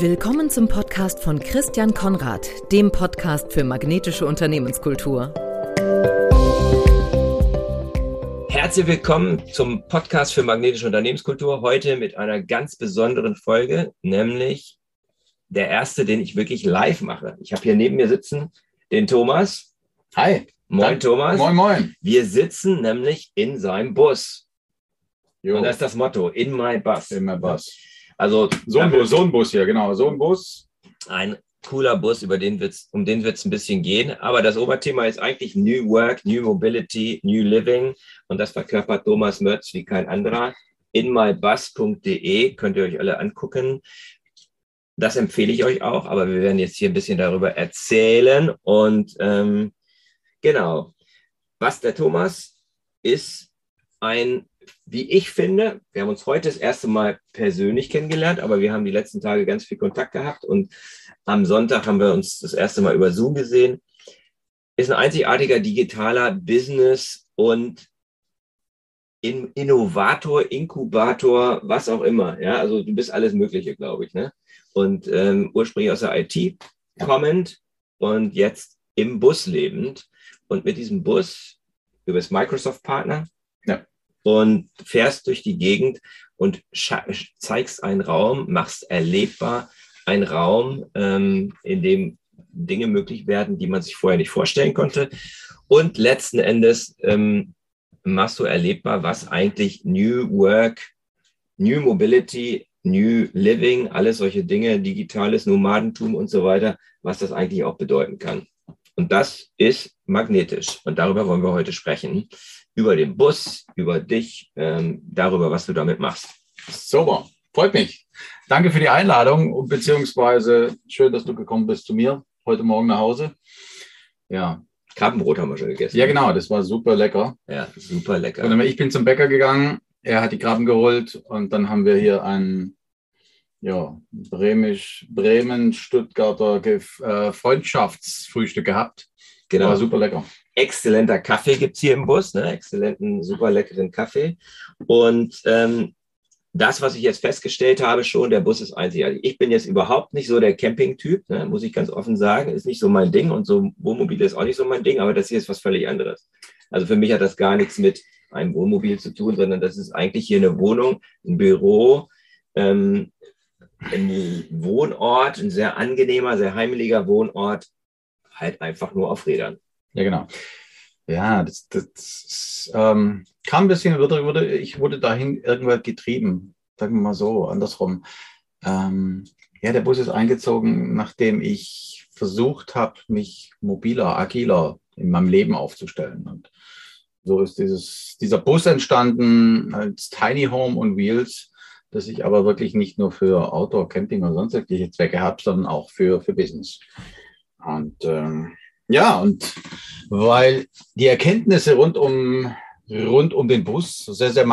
Willkommen zum Podcast von Christian Konrad, dem Podcast für magnetische Unternehmenskultur. Herzlich willkommen zum Podcast für magnetische Unternehmenskultur. Heute mit einer ganz besonderen Folge, nämlich der erste, den ich wirklich live mache. Ich habe hier neben mir sitzen den Thomas. Hi. Moin, Dank, Thomas. Moin, moin. Wir sitzen nämlich in seinem Bus. Jo. Und das ist das Motto, in my bus. In my bus. Also So ein Bus, so ein Bus hier, genau. So ein Bus. ein cooler Bus, über den wird's, um den wird es ein bisschen gehen. Aber das Oberthema ist eigentlich New Work, New Mobility, New Living. Und das verkörpert Thomas Mörz wie kein anderer. inmybus.de könnt ihr euch alle angucken. Das empfehle ich euch auch, aber wir werden jetzt hier ein bisschen darüber erzählen. Und ähm, genau, was der Thomas ist ein, wie ich finde, wir haben uns heute das erste Mal persönlich kennengelernt, aber wir haben die letzten Tage ganz viel Kontakt gehabt und am Sonntag haben wir uns das erste Mal über Zoom gesehen. Ist ein einzigartiger digitaler Business und In Innovator, Inkubator, was auch immer. Ja, also du bist alles Mögliche, glaube ich. Ne? Und ähm, ursprünglich aus der IT kommend und jetzt im Bus lebend und mit diesem Bus du bist Microsoft-Partner Ja. Und fährst durch die Gegend und zeigst einen Raum, machst erlebbar einen Raum, ähm, in dem Dinge möglich werden, die man sich vorher nicht vorstellen konnte. Und letzten Endes ähm, machst du erlebbar, was eigentlich New Work, New Mobility, New Living, alles solche Dinge, digitales Nomadentum und so weiter, was das eigentlich auch bedeuten kann. Und das ist magnetisch. Und darüber wollen wir heute sprechen. Über den Bus, über dich, ähm, darüber, was du damit machst. Super. Freut mich. Danke für die Einladung und beziehungsweise schön, dass du gekommen bist zu mir heute Morgen nach Hause. Ja, Krabbenbrot haben wir schon gegessen. ja genau, das war super lecker. Ja, super lecker. Und ich bin zum Bäcker gegangen, er hat die Krabben geholt und dann haben wir hier ein ja, bremisch, Bremen-Stuttgarter äh, Freundschaftsfrühstück gehabt. Genau. War super lecker. exzellenter Kaffee gibt's hier im Bus, ne? exzellenten, super leckeren Kaffee. Und ähm, das, was ich jetzt festgestellt habe, schon, der Bus ist einzigartig. Ich bin jetzt überhaupt nicht so der Camping-Typ, ne? muss ich ganz offen sagen. Ist nicht so mein Ding und so Wohnmobil ist auch nicht so mein Ding, aber das hier ist was völlig anderes. Also für mich hat das gar nichts mit einem Wohnmobil zu tun, sondern das ist eigentlich hier eine Wohnung, ein Büro, ähm, ein Wohnort, ein sehr angenehmer, sehr heimeliger Wohnort, halt einfach nur auf Rädern. Ja, genau. Ja, das, das ähm, kam ein bisschen, wurde, ich wurde dahin irgendwann getrieben, sagen wir mal so, andersrum. Ähm, ja, der Bus ist eingezogen, nachdem ich versucht habe, mich mobiler, agiler in meinem Leben aufzustellen. Und so ist dieses, dieser Bus entstanden als Tiny Home on Wheels, das ich aber wirklich nicht nur für Outdoor, Camping oder sonstige Zwecke habe, sondern auch für, für Business. Und ähm, ja, und weil die Erkenntnisse rund um, rund um den Bus sehr, sehr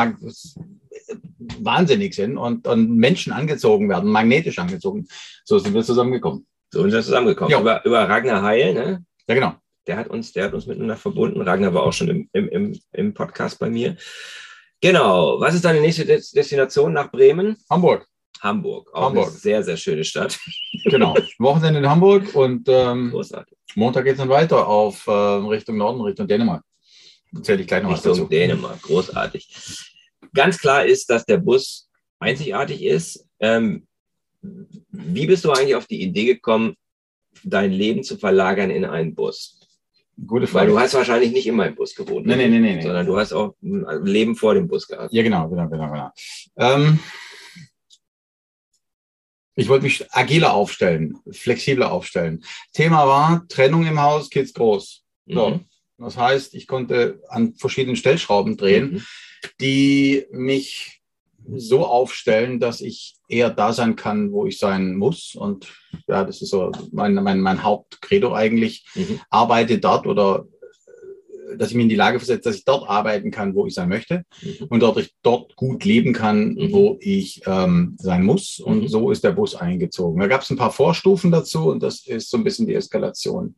wahnsinnig sind und, und Menschen angezogen werden, magnetisch angezogen, so sind wir zusammengekommen. So sind wir zusammengekommen. Ja. Über, über Ragnar Heil, ne? Ja, genau. Der hat uns, der hat uns miteinander verbunden. Ragnar war auch schon im, im, im, im Podcast bei mir. Genau. Was ist deine nächste Des- Destination nach Bremen? Hamburg, Hamburg. Auch Hamburg. eine sehr, sehr schöne Stadt. genau. Wochenende in Hamburg und ähm. Montag geht es dann weiter auf äh, Richtung Norden, Richtung Dänemark. Erzähle ich gleich noch was Richtung dazu. Dänemark. Großartig. Ganz klar ist, dass der Bus einzigartig ist. Ähm, wie bist du eigentlich auf die Idee gekommen, dein Leben zu verlagern in einen Bus? Gute Weil Frage. du hast wahrscheinlich nicht immer im Bus gewohnt. Nee, ne? nee, nee, nee, nee. Sondern du hast auch ein Leben vor dem Bus gehabt. Ja, genau, genau, genau, genau. Ähm, ich wollte mich agiler aufstellen, flexibler aufstellen. Thema war Trennung im Haus, Kids groß. So. Mhm. Das heißt, ich konnte an verschiedenen Stellschrauben drehen, Mhm. die mich so aufstellen, dass ich eher da sein kann, wo ich sein muss. Und ja, das ist so mein, mein, mein Hauptcredo eigentlich. Mhm. Arbeite dort oder dass ich mich in die Lage versetze, dass ich dort arbeiten kann, wo ich sein möchte Mhm. und dort, ich dort gut leben kann, Mhm. wo ich ähm, sein muss. Und Mhm. so ist der Bus eingezogen. Da gab es ein paar Vorstufen dazu und das ist so ein bisschen die Eskalation.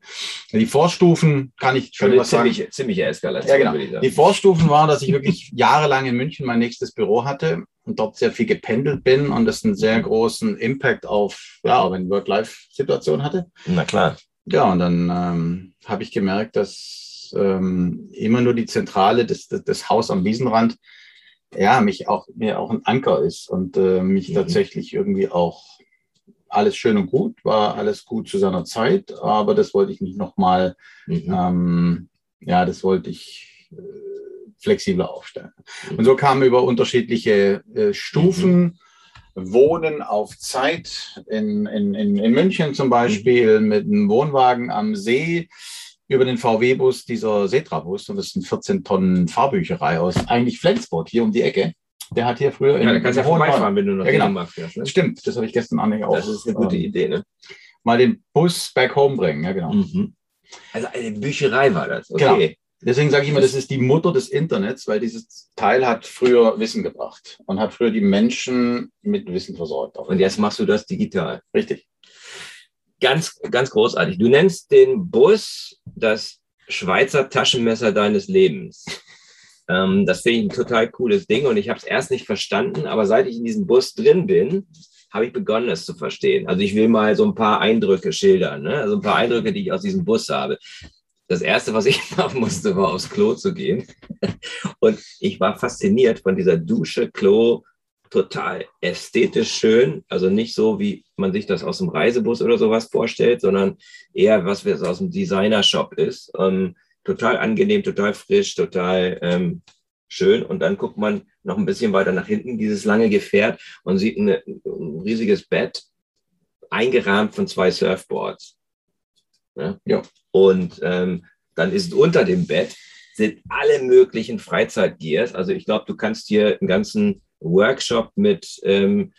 Die Vorstufen kann ich Schon was sagen. ziemliche, Eskalation, Ja, genau. Die Vorstufen waren, dass ich wirklich jahrelang in München mein nächstes Büro hatte und dort sehr viel gependelt bin und das einen sehr großen Impact auf, ja, auf eine Work-Life-Situation hatte. Na klar. Ja, und dann ähm, habe ich gemerkt, dass ähm, immer nur die Zentrale des, des, des Haus am Wiesenrand ja, mich auch, mir auch ein Anker ist und äh, mich mhm. tatsächlich irgendwie auch alles schön und gut, war alles gut zu seiner Zeit, aber das wollte ich nicht nochmal, mhm. ähm, ja, das wollte ich äh, flexibler aufstellen. Mhm. Und so kamen über unterschiedliche äh, Stufen. Mhm. Wohnen auf Zeit in, in, in, in München zum Beispiel mhm. mit einem Wohnwagen am See über den VW-Bus, dieser Setra-Bus, und das ist eine 14 Tonnen Fahrbücherei aus eigentlich Flensburg, hier um die Ecke. Der hat hier früher. Ja, da kannst du ja vorbeifahren, wenn du noch ja, genau. fährst. Ne? Stimmt, das habe ich gestern Abend auch. Das ist eine gute ähm, Idee, ne? Mal den Bus back home bringen, ja, genau. Mhm. Also eine Bücherei war das. Okay. Genau. Deswegen sage ich immer, das ist die Mutter des Internets, weil dieses Teil hat früher Wissen gebracht und hat früher die Menschen mit Wissen versorgt. Und jetzt machst du das digital. Richtig. Ganz, ganz großartig. Du nennst den Bus das Schweizer Taschenmesser deines Lebens. Ähm, das finde ich ein total cooles Ding und ich habe es erst nicht verstanden, aber seit ich in diesem Bus drin bin, habe ich begonnen, es zu verstehen. Also ich will mal so ein paar Eindrücke schildern, ne? also ein paar Eindrücke, die ich aus diesem Bus habe. Das erste, was ich machen musste, war aufs Klo zu gehen. Und ich war fasziniert von dieser Dusche, Klo, total ästhetisch schön. Also nicht so, wie man sich das aus dem Reisebus oder sowas vorstellt, sondern eher, was es aus dem Designer-Shop ist. Ähm, total angenehm, total frisch, total ähm, schön. Und dann guckt man noch ein bisschen weiter nach hinten, dieses lange Gefährt, und sieht eine, ein riesiges Bett, eingerahmt von zwei Surfboards. Ja. ja. Und ähm, dann ist unter dem Bett sind alle möglichen Freizeitgears. Also ich glaube, du kannst hier einen ganzen Workshop mit, ähm,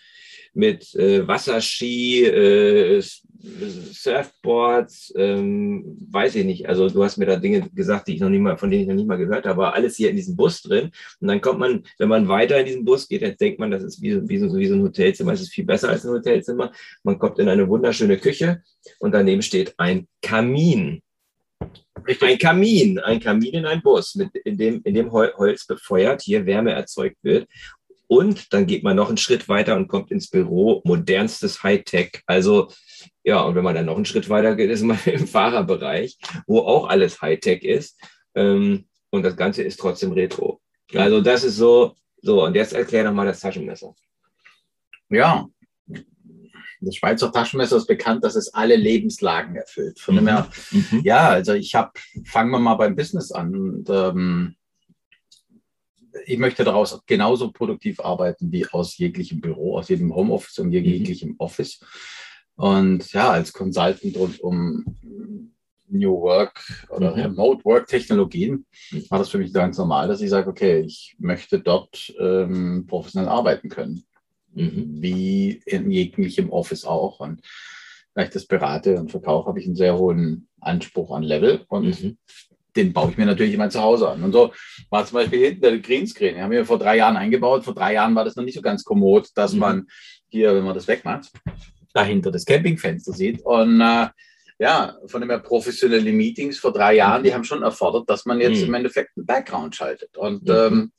mit äh, Wasserski, äh, Surfboards, ähm, weiß ich nicht. Also du hast mir da Dinge gesagt, die ich noch nie mal, von denen ich noch nie mal gehört habe, aber alles hier in diesem Bus drin. Und dann kommt man, wenn man weiter in diesen Bus geht, dann denkt man, das ist wie, wie, so, wie so ein Hotelzimmer. Es ist viel besser als ein Hotelzimmer. Man kommt in eine wunderschöne Küche und daneben steht ein Kamin. Richtig. Ein Kamin, ein Kamin in einem Bus, mit, in, dem, in dem Holz befeuert hier Wärme erzeugt wird. Und dann geht man noch einen Schritt weiter und kommt ins Büro, modernstes Hightech. Also ja, und wenn man dann noch einen Schritt weiter geht, ist man im Fahrerbereich, wo auch alles Hightech ist. Ähm, und das Ganze ist trotzdem Retro. Also das ist so, so, und jetzt erklär nochmal das Taschenmesser. Ja, das Schweizer Taschenmesser ist bekannt, dass es alle Lebenslagen erfüllt. Von mhm. dem her, mhm. ja, also ich habe, fangen wir mal beim Business an. Und, ähm, ich möchte daraus genauso produktiv arbeiten wie aus jeglichem Büro, aus jedem Homeoffice und mhm. jeglichem mhm. Office. Und ja, als Consultant rund um New Work oder mhm. Remote Work Technologien war das für mich ganz normal, dass ich sage, okay, ich möchte dort ähm, professionell arbeiten können. Mhm. Wie in jeglichem Office auch. Und da ich das berate und verkaufe, habe ich einen sehr hohen Anspruch an Level und mhm. Den baue ich mir natürlich immer zu Hause an. Und so war zum Beispiel hinten der Greenscreen. Den haben wir vor drei Jahren eingebaut. Vor drei Jahren war das noch nicht so ganz kommod, dass mhm. man hier, wenn man das wegmacht, dahinter das Campingfenster sieht. Und äh, ja, von dem her professionelle Meetings vor drei Jahren, die haben schon erfordert, dass man jetzt mhm. im Endeffekt einen Background schaltet. Und mhm. ähm,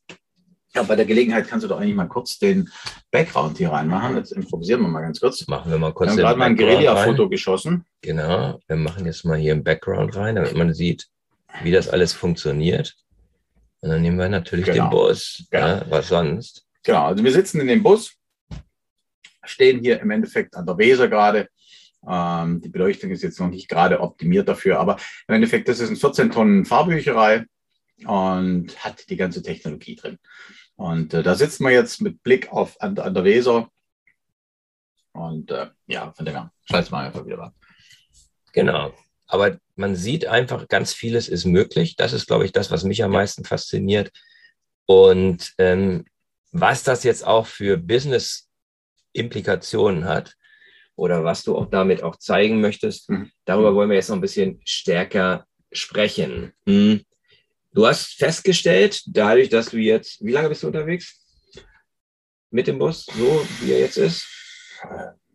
ja, bei der Gelegenheit kannst du doch eigentlich mal kurz den Background hier reinmachen. Jetzt improvisieren wir mal ganz kurz. Machen wir mal kurz. Wir haben gerade mal ein Guerilla-Foto geschossen. Genau, wir machen jetzt mal hier einen Background rein, damit man sieht, wie das alles funktioniert. Und dann nehmen wir natürlich genau. den Bus. Genau. Ja, was sonst? Genau, also wir sitzen in dem Bus stehen hier im Endeffekt an der Weser gerade. Ähm, die Beleuchtung ist jetzt noch nicht gerade optimiert dafür, aber im Endeffekt, das ist eine 14 Tonnen Fahrbücherei und hat die ganze Technologie drin. Und äh, da sitzen wir jetzt mit Blick auf an, an der Weser. Und äh, ja, von dem her, scheiß mal einfach wieder an. Genau. Aber man sieht einfach, ganz vieles ist möglich. Das ist, glaube ich, das, was mich am meisten fasziniert. Und ähm, was das jetzt auch für Business Implikationen hat oder was du auch damit auch zeigen möchtest. Mhm. Darüber wollen wir jetzt noch ein bisschen stärker sprechen. Mhm. Du hast festgestellt, dadurch, dass du jetzt, wie lange bist du unterwegs? Mit dem Bus, so wie er jetzt ist?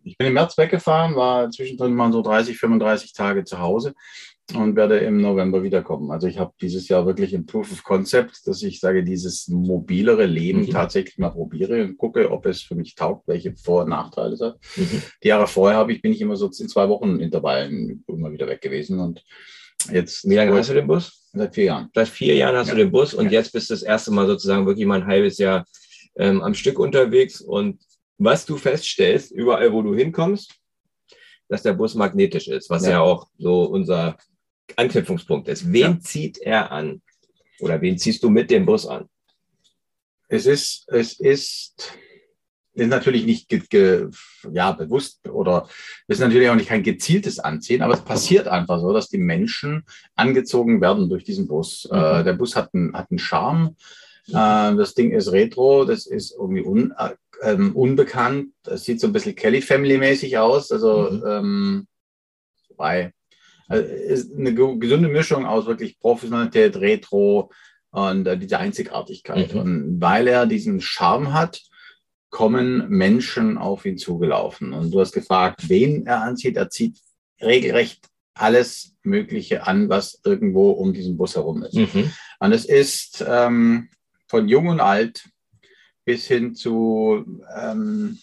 Ich bin im März weggefahren, war zwischendrin mal so 30, 35 Tage zu Hause. und werde im November wiederkommen. Also ich habe dieses Jahr wirklich ein Proof of Concept, dass ich sage, dieses mobilere Leben mhm. tatsächlich mal probiere und gucke, ob es für mich taugt, welche Vor- und Nachteile es hat. Mhm. Die Jahre vorher habe ich, bin ich immer so in zwei Wochen Intervallen immer wieder weg gewesen und jetzt. Wie lange hast du den Bus? Seit vier Jahren. Seit vier Jahren hast ja. du den Bus und ja. jetzt bist du das erste Mal sozusagen wirklich mal ein halbes Jahr ähm, am Stück unterwegs und was du feststellst, überall wo du hinkommst, dass der Bus magnetisch ist, was ja, ja auch so unser Anknüpfungspunkt ist. Wen ja. zieht er an? Oder wen ziehst du mit dem Bus an? Es ist, es ist, ist natürlich nicht ge, ge, ja, bewusst oder ist natürlich auch nicht kein gezieltes Anziehen, aber es passiert einfach so, dass die Menschen angezogen werden durch diesen Bus. Mhm. Äh, der Bus hat einen, hat einen Charme. Äh, das Ding ist retro, das ist irgendwie un, äh, ähm, unbekannt. Das sieht so ein bisschen Kelly Family mäßig aus. Also, mhm. ähm, wobei also ist eine gesunde Mischung aus wirklich Professionalität, Retro und äh, diese Einzigartigkeit. Mhm. Und weil er diesen Charme hat, kommen Menschen auf ihn zugelaufen. Und du hast gefragt, wen er anzieht. Er zieht regelrecht alles Mögliche an, was irgendwo um diesen Bus herum ist. Mhm. Und es ist ähm, von jung und alt bis hin zu ähm,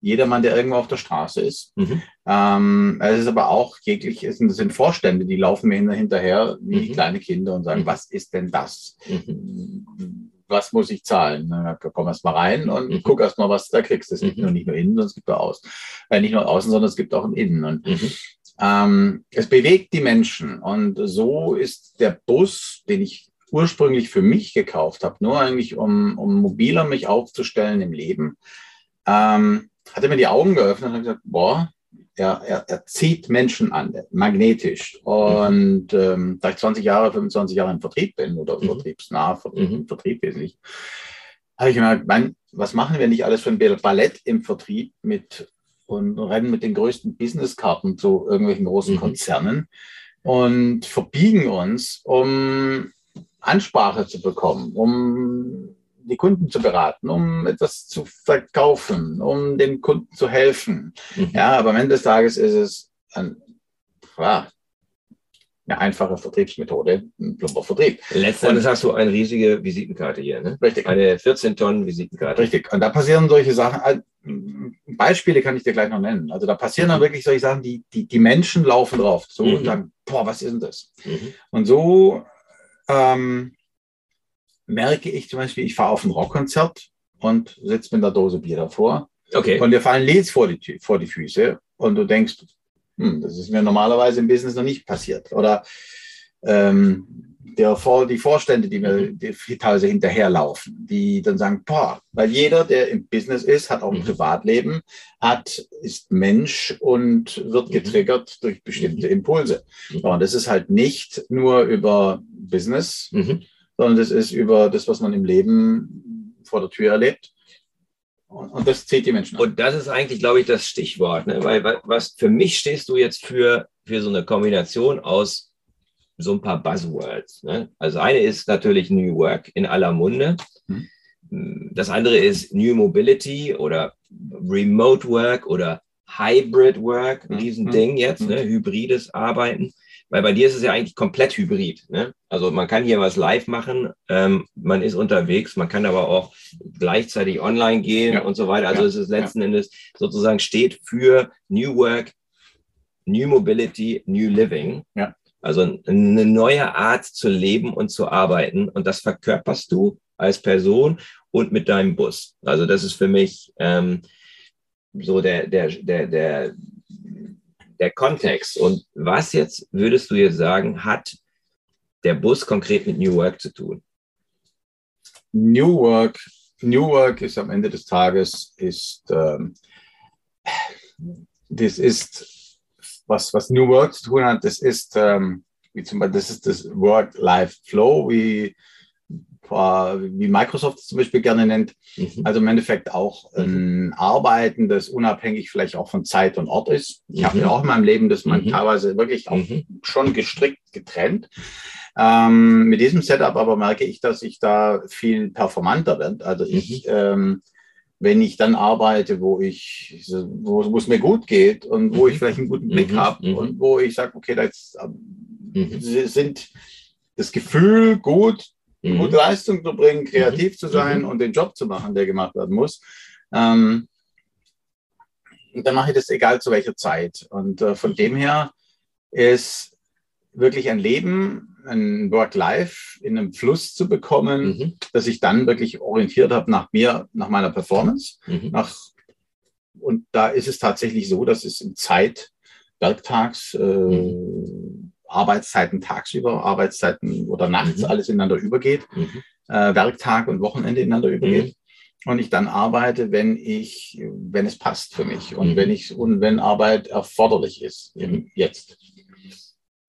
jedermann, der irgendwo auf der Straße ist. Mhm. Ähm, es ist aber auch jeglich, es sind Vorstände, die laufen mir hinterher wie mhm. kleine Kinder und sagen, mhm. was ist denn das? Mhm. Was muss ich zahlen? Dann komm erst mal rein und mhm. guck erst mal, was du da kriegst. Es gibt nur nicht nur innen, sondern es gibt auch außen. Äh, nicht nur außen, sondern es gibt auch ein innen. Und ähm, es bewegt die Menschen. Und so ist der Bus, den ich ursprünglich für mich gekauft habe, nur eigentlich um, um mobiler mich aufzustellen im Leben, ähm, hat er mir die Augen geöffnet und hat gesagt, boah, er, er, er zieht Menschen an, magnetisch. Und ähm, da ich 20 Jahre, 25 Jahre im Vertrieb bin oder mhm. vertriebsnah, mhm. Vertrieb wesentlich, habe ich gemerkt, mein, was machen wir nicht alles für ein Ballett im Vertrieb mit und rennen mit den größten Businesskarten zu irgendwelchen großen mhm. Konzernen und verbiegen uns, um Ansprache zu bekommen, um die Kunden zu beraten, um etwas zu verkaufen, um dem Kunden zu helfen. Mhm. Ja, aber am Ende des Tages ist es ein, ja, eine einfache Vertriebsmethode, ein plumper Vertrieb. Letztendlich hast du eine riesige Visitenkarte hier, ne? Richtig. Eine 14 Tonnen Visitenkarte. Richtig. Und da passieren solche Sachen. Beispiele kann ich dir gleich noch nennen. Also da passieren dann mhm. wirklich solche Sachen, die, die, die Menschen laufen drauf so mhm. und sagen, boah, was ist denn das? Mhm. Und so ähm, merke ich zum Beispiel, ich fahre auf ein Rockkonzert und sitze mit einer Dose Bier davor. Okay. Und dir fallen Leads vor die, vor die Füße und du denkst, hm, das ist mir normalerweise im Business noch nicht passiert. Oder ähm, der, die Vorstände, die mir die teilweise hinterherlaufen, die dann sagen, boah, weil jeder, der im Business ist, hat auch ein mhm. Privatleben, hat, ist Mensch und wird mhm. getriggert durch bestimmte mhm. Impulse. Und das ist halt nicht nur über Business, mhm sondern das ist über das, was man im Leben vor der Tür erlebt. Und, das zählt die Menschen an. Und das ist eigentlich, glaube ich, das Stichwort, ne? weil was für mich stehst du jetzt für, für so eine Kombination aus so ein paar Buzzwords. Ne? Also eine ist natürlich New Work in aller Munde. Hm. Das andere ist New Mobility oder Remote Work oder Hybrid Work, ein hm. Riesending hm. jetzt, ne? Hm. hybrides Arbeiten. Weil bei dir ist es ja eigentlich komplett hybrid. Ne? Also man kann hier was live machen, ähm, man ist unterwegs, man kann aber auch gleichzeitig online gehen ja. und so weiter. Also ja. es ist letzten ja. Endes sozusagen steht für New Work, New Mobility, New Living. Ja. Also eine neue Art zu leben und zu arbeiten. Und das verkörperst du als Person und mit deinem Bus. Also das ist für mich ähm, so der, der, der, der, der Kontext. Und was jetzt würdest du jetzt sagen, hat der Bus konkret mit New Work zu tun? New Work, New Work ist am Ende des Tages ist ähm, das ist was was New Work zu tun hat. Das ist ähm, wie zum Beispiel das ist das Work-Life-Flow, wie wie Microsoft es zum Beispiel gerne nennt. Mhm. Also im Endeffekt auch ein mhm. Arbeiten, das unabhängig vielleicht auch von Zeit und Ort ist. Ich mhm. habe ja auch in meinem Leben das man mhm. teilweise wirklich auch mhm. schon gestrickt getrennt. Ähm, mit diesem Setup aber merke ich, dass ich da viel performanter werde. Also ich mhm. ähm, wenn ich dann arbeite, wo ich, wo, wo es mir gut geht und wo ich vielleicht einen guten Blick habe und wo ich sage, okay, da jetzt, mhm. sind das Gefühl gut, mhm. gute Leistung zu bringen, kreativ zu sein und den Job zu machen, der gemacht werden muss. Ähm, dann mache ich das egal zu welcher Zeit. Und äh, von dem her ist wirklich ein Leben, ein Work-Life in einem Fluss zu bekommen, mhm. dass ich dann wirklich orientiert habe nach mir, nach meiner Performance. Mhm. Nach, und da ist es tatsächlich so, dass es in Zeit, Werktags, äh, mhm. Arbeitszeiten tagsüber, Arbeitszeiten oder nachts mhm. alles ineinander übergeht, mhm. äh, Werktag und Wochenende ineinander übergeht. Mhm. Und ich dann arbeite, wenn ich, wenn es passt für mich und wenn ich und wenn Arbeit erforderlich ist, jetzt.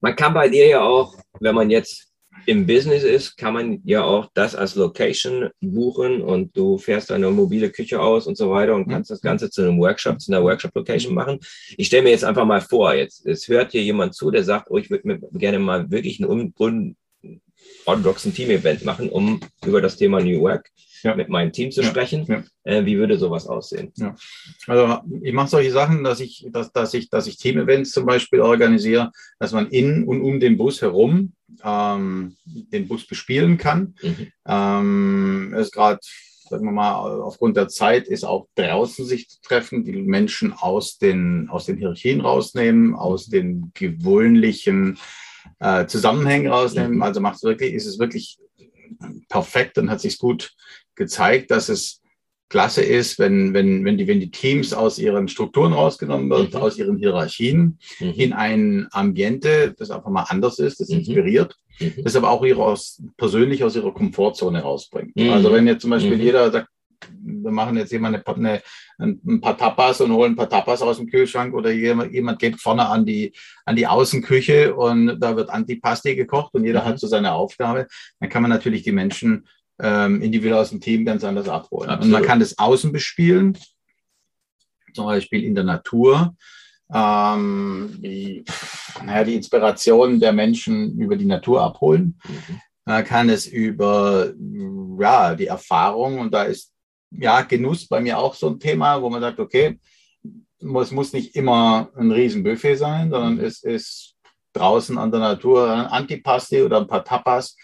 Man kann bei dir ja auch, wenn man jetzt im Business ist, kann man ja auch das als Location buchen und du fährst eine mobile Küche aus und so weiter und kannst das Ganze zu einem Workshop, zu einer Workshop-Location machen. Ich stelle mir jetzt einfach mal vor, jetzt es hört hier jemand zu, der sagt, oh, ich würde mir gerne mal wirklich ein unorthodoxen Team-Event machen, um über das Thema New Work ja. mit meinem Team zu sprechen. Ja. Äh, wie würde sowas aussehen? Also ich mache solche Sachen, dass ich, dass, dass ich, dass ich Team-Events zum Beispiel organisiere, dass man in und um den Bus herum ähm, den Bus bespielen kann. Mhm. Ähm, ist gerade sagen wir mal, aufgrund der Zeit ist auch draußen sich zu treffen, die Menschen aus den, aus den Hierarchien rausnehmen, aus den gewöhnlichen äh, Zusammenhängen rausnehmen. Mhm. Also macht es wirklich, ist es wirklich perfekt und hat sich gut gezeigt, dass es klasse ist, wenn, wenn, wenn, die, wenn die Teams aus ihren Strukturen rausgenommen werden, mhm. aus ihren Hierarchien mhm. in ein Ambiente, das einfach mal anders ist, das mhm. inspiriert, mhm. das aber auch ihre aus, persönlich aus ihrer Komfortzone rausbringt. Mhm. Also wenn jetzt zum Beispiel mhm. jeder sagt, wir machen jetzt jemand eine, eine, ein paar Tapas und holen ein paar Tapas aus dem Kühlschrank oder jemand, jemand geht vorne an die, an die Außenküche und da wird Antipasti gekocht und jeder hat so seine Aufgabe, dann kann man natürlich die Menschen ähm, individuell aus dem Team ganz anders abholen. Absolut. Und man kann das außen bespielen, zum Beispiel in der Natur. Ähm, die, naja, die Inspiration der Menschen über die Natur abholen. Mhm. Man kann es über ja, die Erfahrung und da ist ja Genuss bei mir auch so ein Thema, wo man sagt, okay, es muss nicht immer ein Riesenbuffet sein, sondern mhm. es ist draußen an der Natur ein Antipasti oder ein paar Tapas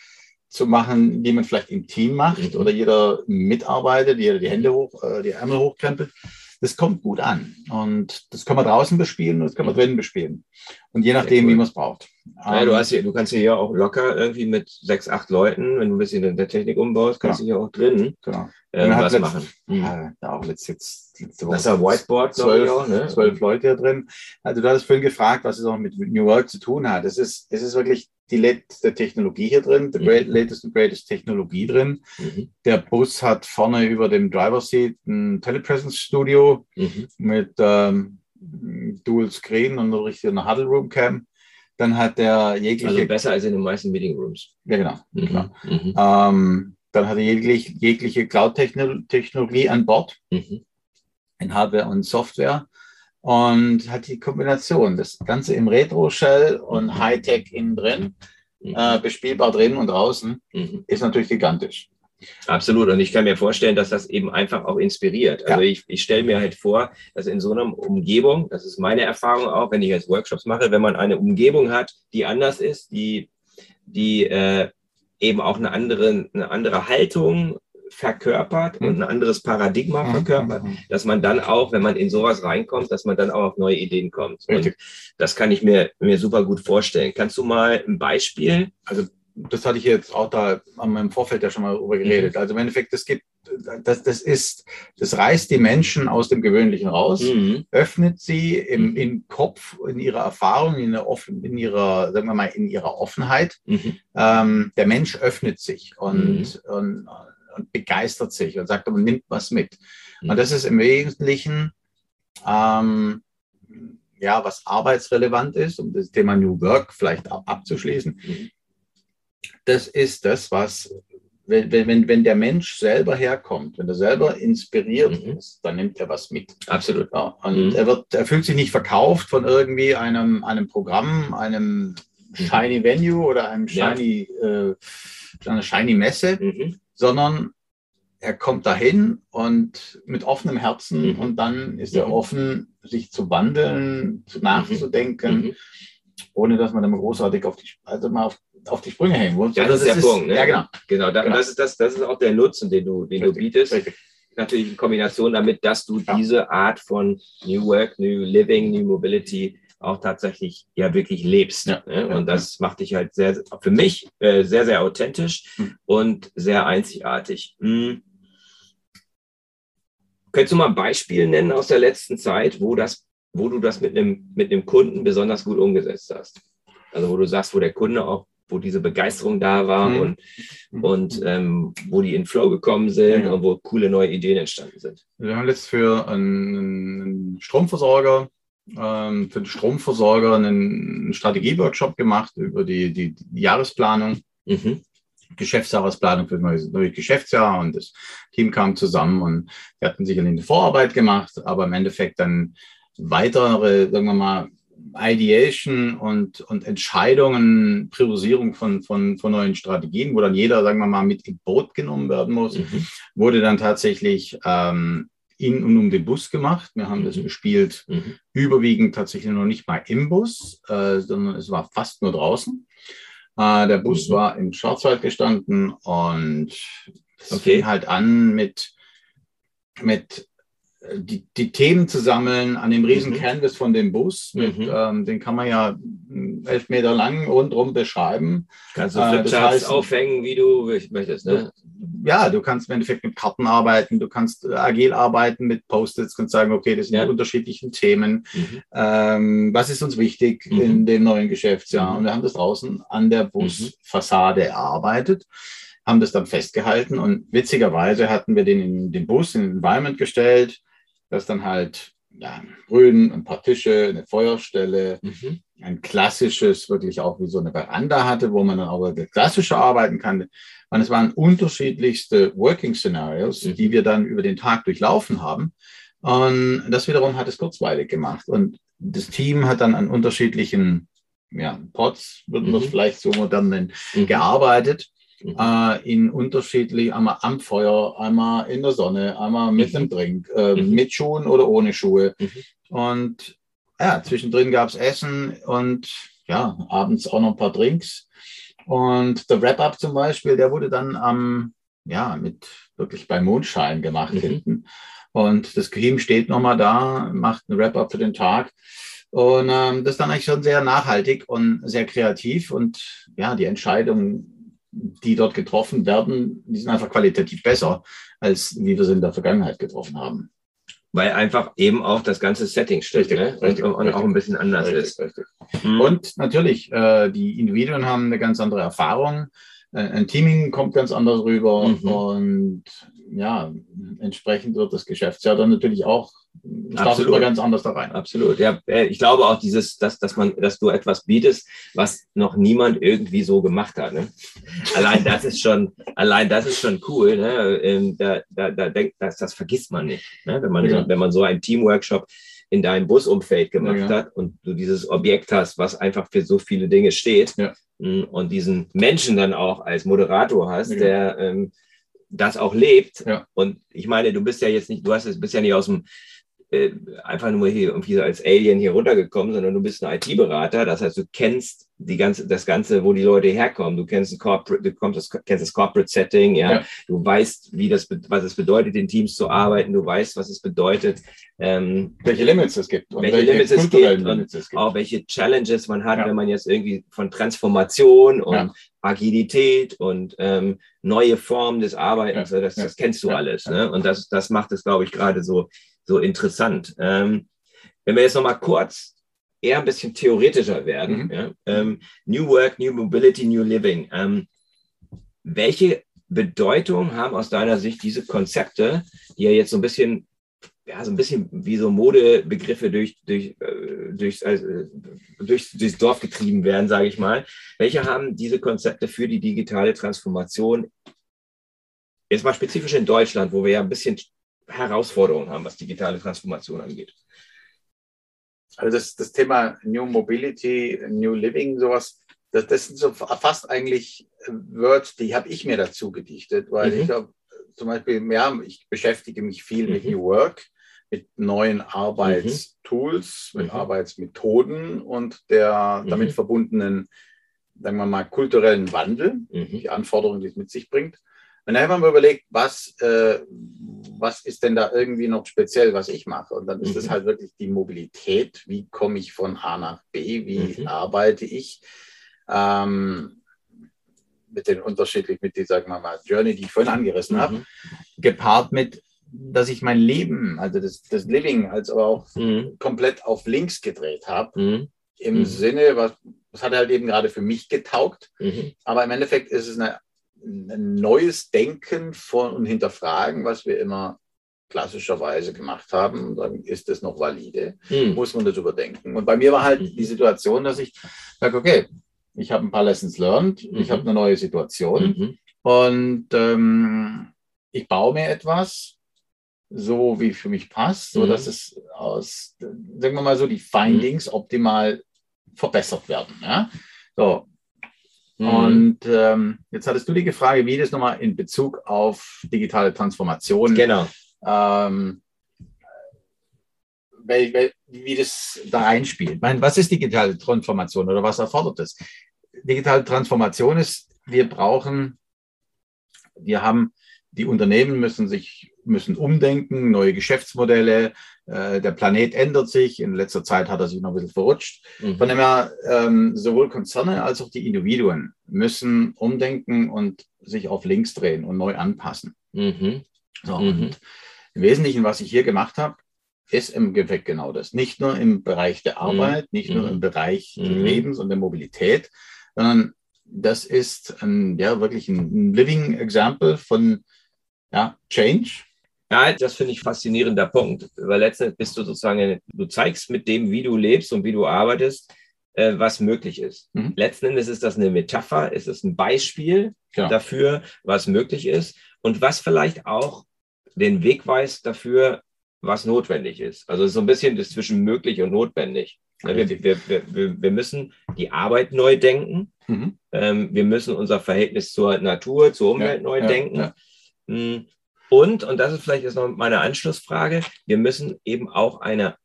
zu machen, die man vielleicht im Team macht mhm. oder jeder mitarbeitet, jeder die Hände hoch, äh, die Ärmel hochkrempelt. Das kommt gut an. Und das kann man draußen bespielen und das kann man mhm. drinnen bespielen. Und je nachdem, cool. wie man es braucht. Ja, du, ähm, hast hier, du kannst hier auch locker irgendwie mit sechs, acht Leuten, wenn du ein bisschen in der Technik umbaust, kannst genau. du hier auch drinnen genau. äh, was letzt, machen. Mhm. Ja, auch letzt, jetzt, letzte Woche. Das ist ein Whiteboard, zwölf, auch, ne? zwölf Leute hier drin. Also du hattest vorhin gefragt, was es auch mit, mit New Work zu tun hat. Es ist, es ist wirklich die letzte Technologie hier drin, the great, mhm. latest and greatest Technologie drin. Mhm. Der Bus hat vorne über dem Driver Seat ein Telepresence Studio mhm. mit ähm, Dual Screen und eine Huddle Room Cam. Dann hat der jegliche. Also besser als in den meisten Meeting Rooms. Ja, genau. Mhm. genau. Mhm. Ähm, dann hat er jegliche, jegliche Cloud-Technologie an Bord mhm. in Hardware und Software und hat die Kombination, das Ganze im Retro-Shell und mhm. Hightech innen drin, mhm. äh, bespielbar drin und draußen, mhm. ist natürlich gigantisch. Absolut. Und ich kann mir vorstellen, dass das eben einfach auch inspiriert. Also ja. ich, ich stelle mir halt vor, dass in so einer Umgebung, das ist meine Erfahrung auch, wenn ich jetzt Workshops mache, wenn man eine Umgebung hat, die anders ist, die, die äh, eben auch eine andere, eine andere Haltung verkörpert und mhm. ein anderes Paradigma mhm. verkörpert, mhm. dass man dann auch, wenn man in sowas reinkommt, dass man dann auch auf neue Ideen kommt. Und das kann ich mir, mir super gut vorstellen. Kannst du mal ein Beispiel? Also das hatte ich jetzt auch da im Vorfeld ja schon mal drüber geredet. Also im Endeffekt, das gibt, das, das ist, das reißt die Menschen aus dem Gewöhnlichen raus, mhm. öffnet sie im, im Kopf, in ihrer Erfahrung, in, der, in ihrer, sagen wir mal, in ihrer Offenheit. Mhm. Ähm, der Mensch öffnet sich und, mhm. und und begeistert sich und sagt, man nimmt was mit. Mhm. Und das ist im Wesentlichen, ähm, ja, was arbeitsrelevant ist, um das Thema New Work vielleicht abzuschließen. Mhm. Das ist das, was, wenn, wenn, wenn der Mensch selber herkommt, wenn er selber inspiriert mhm. ist, dann nimmt er was mit. Absolut. Ja, und mhm. er, wird, er fühlt sich nicht verkauft von irgendwie einem, einem Programm, einem mhm. Shiny Venue oder einem Shiny, ja. äh, einer Shiny Messe, mhm sondern er kommt dahin und mit offenem Herzen Mhm. und dann ist er Mhm. offen, sich zu wandeln, zu nachzudenken, Mhm. ohne dass man dann großartig auf die, also mal auf, auf die Sprünge hängen muss. Ja, das ist der Punkt, ne? Ja, genau. Genau, da, Genau. Das, ist das, das ist auch der Nutzen, den du, den du bietest. richtig. Natürlich in Kombination damit, dass du Ja. diese Art von New Work, New Living, New Mobility auch tatsächlich ja wirklich lebst. Ja, ne? Und das macht dich halt sehr, für mich äh, sehr, sehr authentisch Hm. und sehr einzigartig. Hm. Könntest du mal ein Beispiel nennen aus der letzten Zeit, wo das, wo du das mit einem, mit einem Kunden besonders gut umgesetzt hast? Also wo du sagst, wo der Kunde auch, wo diese Begeisterung da war Mhm. und, und ähm, wo die in Flow gekommen sind Ja. und wo coole neue Ideen entstanden sind. Wir haben jetzt für einen Stromversorger, ähm, für den Stromversorger einen Strategieworkshop gemacht über die, die, die Jahresplanung, Mhm. Geschäftsjahresplanung für das neue, Geschäftsjahr und das Team kam zusammen und wir hatten sicherlich eine Vorarbeit gemacht, aber im Endeffekt dann weitere, sagen wir mal, Ideation und, und Entscheidungen, Priorisierung von, von, von neuen Strategien, wo dann jeder, sagen wir mal, mit im Boot genommen werden muss Mhm. wurde dann tatsächlich ähm, in und um den Bus gemacht. Wir haben das Mhm. bespielt, Mhm. überwiegend tatsächlich noch nicht mal im Bus, äh, sondern es war fast nur draußen. Äh, der Bus Mhm. war im Schwarzwald gestanden und es Okay. fing halt an mit, mit äh, die, die Themen zu sammeln an dem riesen Mhm. Canvas von dem Bus. Mit, Mhm. ähm, den kann man ja mh, elf Meter lang rundherum beschreiben. Kannst du Äh, das Flipcharts heißt- aufhängen, wie du möchtest. Ne? Ja, du kannst im Endeffekt mit Karten arbeiten, du kannst äh, agil arbeiten mit Post-its, kannst sagen, okay, das sind Ja. unterschiedlichen Themen. Mhm. Ähm, was ist uns wichtig Mhm. in dem neuen Geschäftsjahr? Mhm. Und wir haben das draußen an der Busfassade erarbeitet, haben das dann festgehalten und witzigerweise hatten wir den in den Bus, in den Environment gestellt, das dann halt ja, grün, ein paar Tische, eine Feuerstelle, Mhm. Ein klassisches, wirklich auch wie so eine Veranda hatte, wo man dann auch wirklich klassischer arbeiten kann. Und es waren unterschiedlichste Working Scenarios, Mhm. die wir dann über den Tag durchlaufen haben. Und das wiederum hat es kurzweilig gemacht. Und das Team hat dann an unterschiedlichen ja, Pods, würden wir es Mhm. vielleicht so modern nennen, Mhm. gearbeitet. Mhm. Äh, in unterschiedlich, einmal am Feuer, einmal in der Sonne, einmal mit Mhm. einem Drink, äh, Mhm. mit Schuhen oder ohne Schuhe. Und ja, zwischendrin gab es Essen und ja, abends auch noch ein paar Drinks. Und der Wrap-Up zum Beispiel, der wurde dann am, ja, mit wirklich bei Mondschein gemacht Mhm. hinten. Und das Team steht nochmal da, macht ein Wrap-Up für den Tag. Und ähm, das ist dann eigentlich schon sehr nachhaltig und sehr kreativ. Und ja, die Entscheidungen, die dort getroffen werden, die sind einfach qualitativ besser, als wie wir sie in der Vergangenheit getroffen haben. Weil einfach eben auch das ganze Setting stimmt Richtig, ne? richtig, und, und auch richtig. ein bisschen anders ist. Mhm. Und natürlich, äh, die Individuen haben eine ganz andere Erfahrung. Äh, ein Teaming kommt ganz anders rüber. Mhm. Und ja, entsprechend wird das Geschäftsjahr dann natürlich auch, startet man ganz anders da rein. Absolut. Ja, äh, ich glaube auch dieses, dass, dass man, dass du etwas bietest, was noch niemand irgendwie so gemacht hat. Ne? Allein das ist schon, allein das ist schon cool. Ne? Ähm, Da, da, da denkt, das, das vergisst man nicht. Ne? Wenn man, Ja. so, wenn man so einen Teamworkshop in deinem Busumfeld gemacht Ja. hat und du dieses Objekt hast, was einfach für so viele Dinge steht Ja. mh, und diesen Menschen dann auch als Moderator hast, Ja. der ähm, das auch lebt. Ja. Und ich meine, du bist ja jetzt nicht, du hast es bist ja nicht aus dem äh, einfach nur hier irgendwie so als Alien hier runtergekommen, sondern du bist ein IT-Berater. Das heißt, du kennst die ganze, das Ganze, wo die Leute herkommen. Du kennst ein Corporate, du kommst das, kennst das Corporate Setting, ja. Ja. Du weißt, wie das, was es bedeutet, in Teams zu arbeiten. Du weißt, was es bedeutet, ähm, Welche Limits es gibt und Welche welche, Limits es gibt und Limits es gibt. auch welche Challenges man hat, Ja. wenn man jetzt irgendwie von Transformation und Ja. Agilität und ähm, neue Formen des Arbeitens, das, das kennst du alles. Ne? Und das, das macht es, glaube ich, gerade so, so interessant. Ähm, wenn wir jetzt nochmal kurz eher ein bisschen theoretischer werden, Mhm. ja? ähm, New Work, New Mobility, New Living. Ähm, welche Bedeutung haben aus deiner Sicht diese Konzepte, die ja jetzt so ein bisschen ja, so ein bisschen wie so Modebegriffe durch, durch, äh, durch, äh, durch, durchs Dorf getrieben werden, sage ich mal. Welche haben diese Konzepte für die digitale Transformation, jetzt mal spezifisch in Deutschland, wo wir ja ein bisschen Herausforderungen haben, was digitale Transformation angeht? Also das, das Thema New Mobility, New Living, sowas, das, das sind so fast eigentlich Words, die habe ich mir dazu gedichtet, weil Mhm. ich habe zum Beispiel, ja, ich beschäftige mich viel Mhm. mit New Work, mit neuen Arbeitstools, mit Mhm. Arbeitsmethoden und der Mhm. damit verbundenen, sagen wir mal, kulturellen Wandel, Mhm. die Anforderungen, die es mit sich bringt. Und dann haben wir mal überlegt, was, äh, was ist denn da irgendwie noch speziell, was ich mache? Und dann ist es Mhm. halt wirklich die Mobilität. Wie komme ich von A nach B? Wie Mhm. arbeite ich? Ähm, mit den unterschiedlich, mit dieser, sagen wir mal, Journey, die ich vorhin angerissen habe, Mhm. gepaart mit, dass ich mein Leben, also das, das Living, als auch Mhm. komplett auf links gedreht habe. Mhm. Im. Sinne, was, was hat halt eben gerade für mich getaugt. Aber im Endeffekt ist es eine, ein neues Denken von und hinterfragen, was wir immer klassischerweise gemacht haben. Dann ist es noch valide, Mhm. muss man das überdenken. Und bei mir war halt Mhm. die Situation, dass ich sage, okay, ich habe ein paar Lessons learned, ich Mhm. habe eine neue Situation Mhm. und ähm, ich baue mir etwas, so wie für mich passt, so Mhm. dass es aus, sagen wir mal so, die Findings optimal verbessert werden. Ja? So, Mhm. und ähm, jetzt hattest du die Frage, wie das nochmal in Bezug auf digitale Transformation, Genau. ähm, wel, wel, wie das da einspielt. Ich meine, was ist digitale Transformation oder was erfordert es? Digitale Transformation ist, wir brauchen, wir haben, die Unternehmen müssen sich, müssen umdenken, neue Geschäftsmodelle, äh, der Planet ändert sich, in letzter Zeit hat er sich noch ein bisschen verrutscht. Mhm. Von dem her, ähm, sowohl Konzerne als auch die Individuen müssen umdenken und sich auf links drehen und neu anpassen. Mhm. So, Mhm. und im Wesentlichen, was ich hier gemacht habe, ist im Endeffekt genau das. Nicht nur im Bereich der Arbeit, nicht nur Mhm. im Bereich des Mhm. Lebens und der Mobilität, sondern das ist ein, ja, wirklich ein Living Example von ja, Change. Ja, das finde ich faszinierender Punkt, weil letztendlich bist du sozusagen, du zeigst mit dem, wie du lebst und wie du arbeitest, äh, was möglich ist. Mhm. Letzten Endes ist das eine Metapher, ist es ein Beispiel Genau. dafür, was möglich ist und was vielleicht auch den Weg weist dafür, was notwendig ist. Also so ein bisschen das zwischen möglich und notwendig. Ja, wir, wir, wir wir müssen die Arbeit neu denken. Mhm. Ähm, wir müssen unser Verhältnis zur Natur, zur Umwelt Ja, neu ja, denken. ja. Mm, Und, und das ist vielleicht jetzt noch meine Anschlussfrage, wir müssen eben auch eine,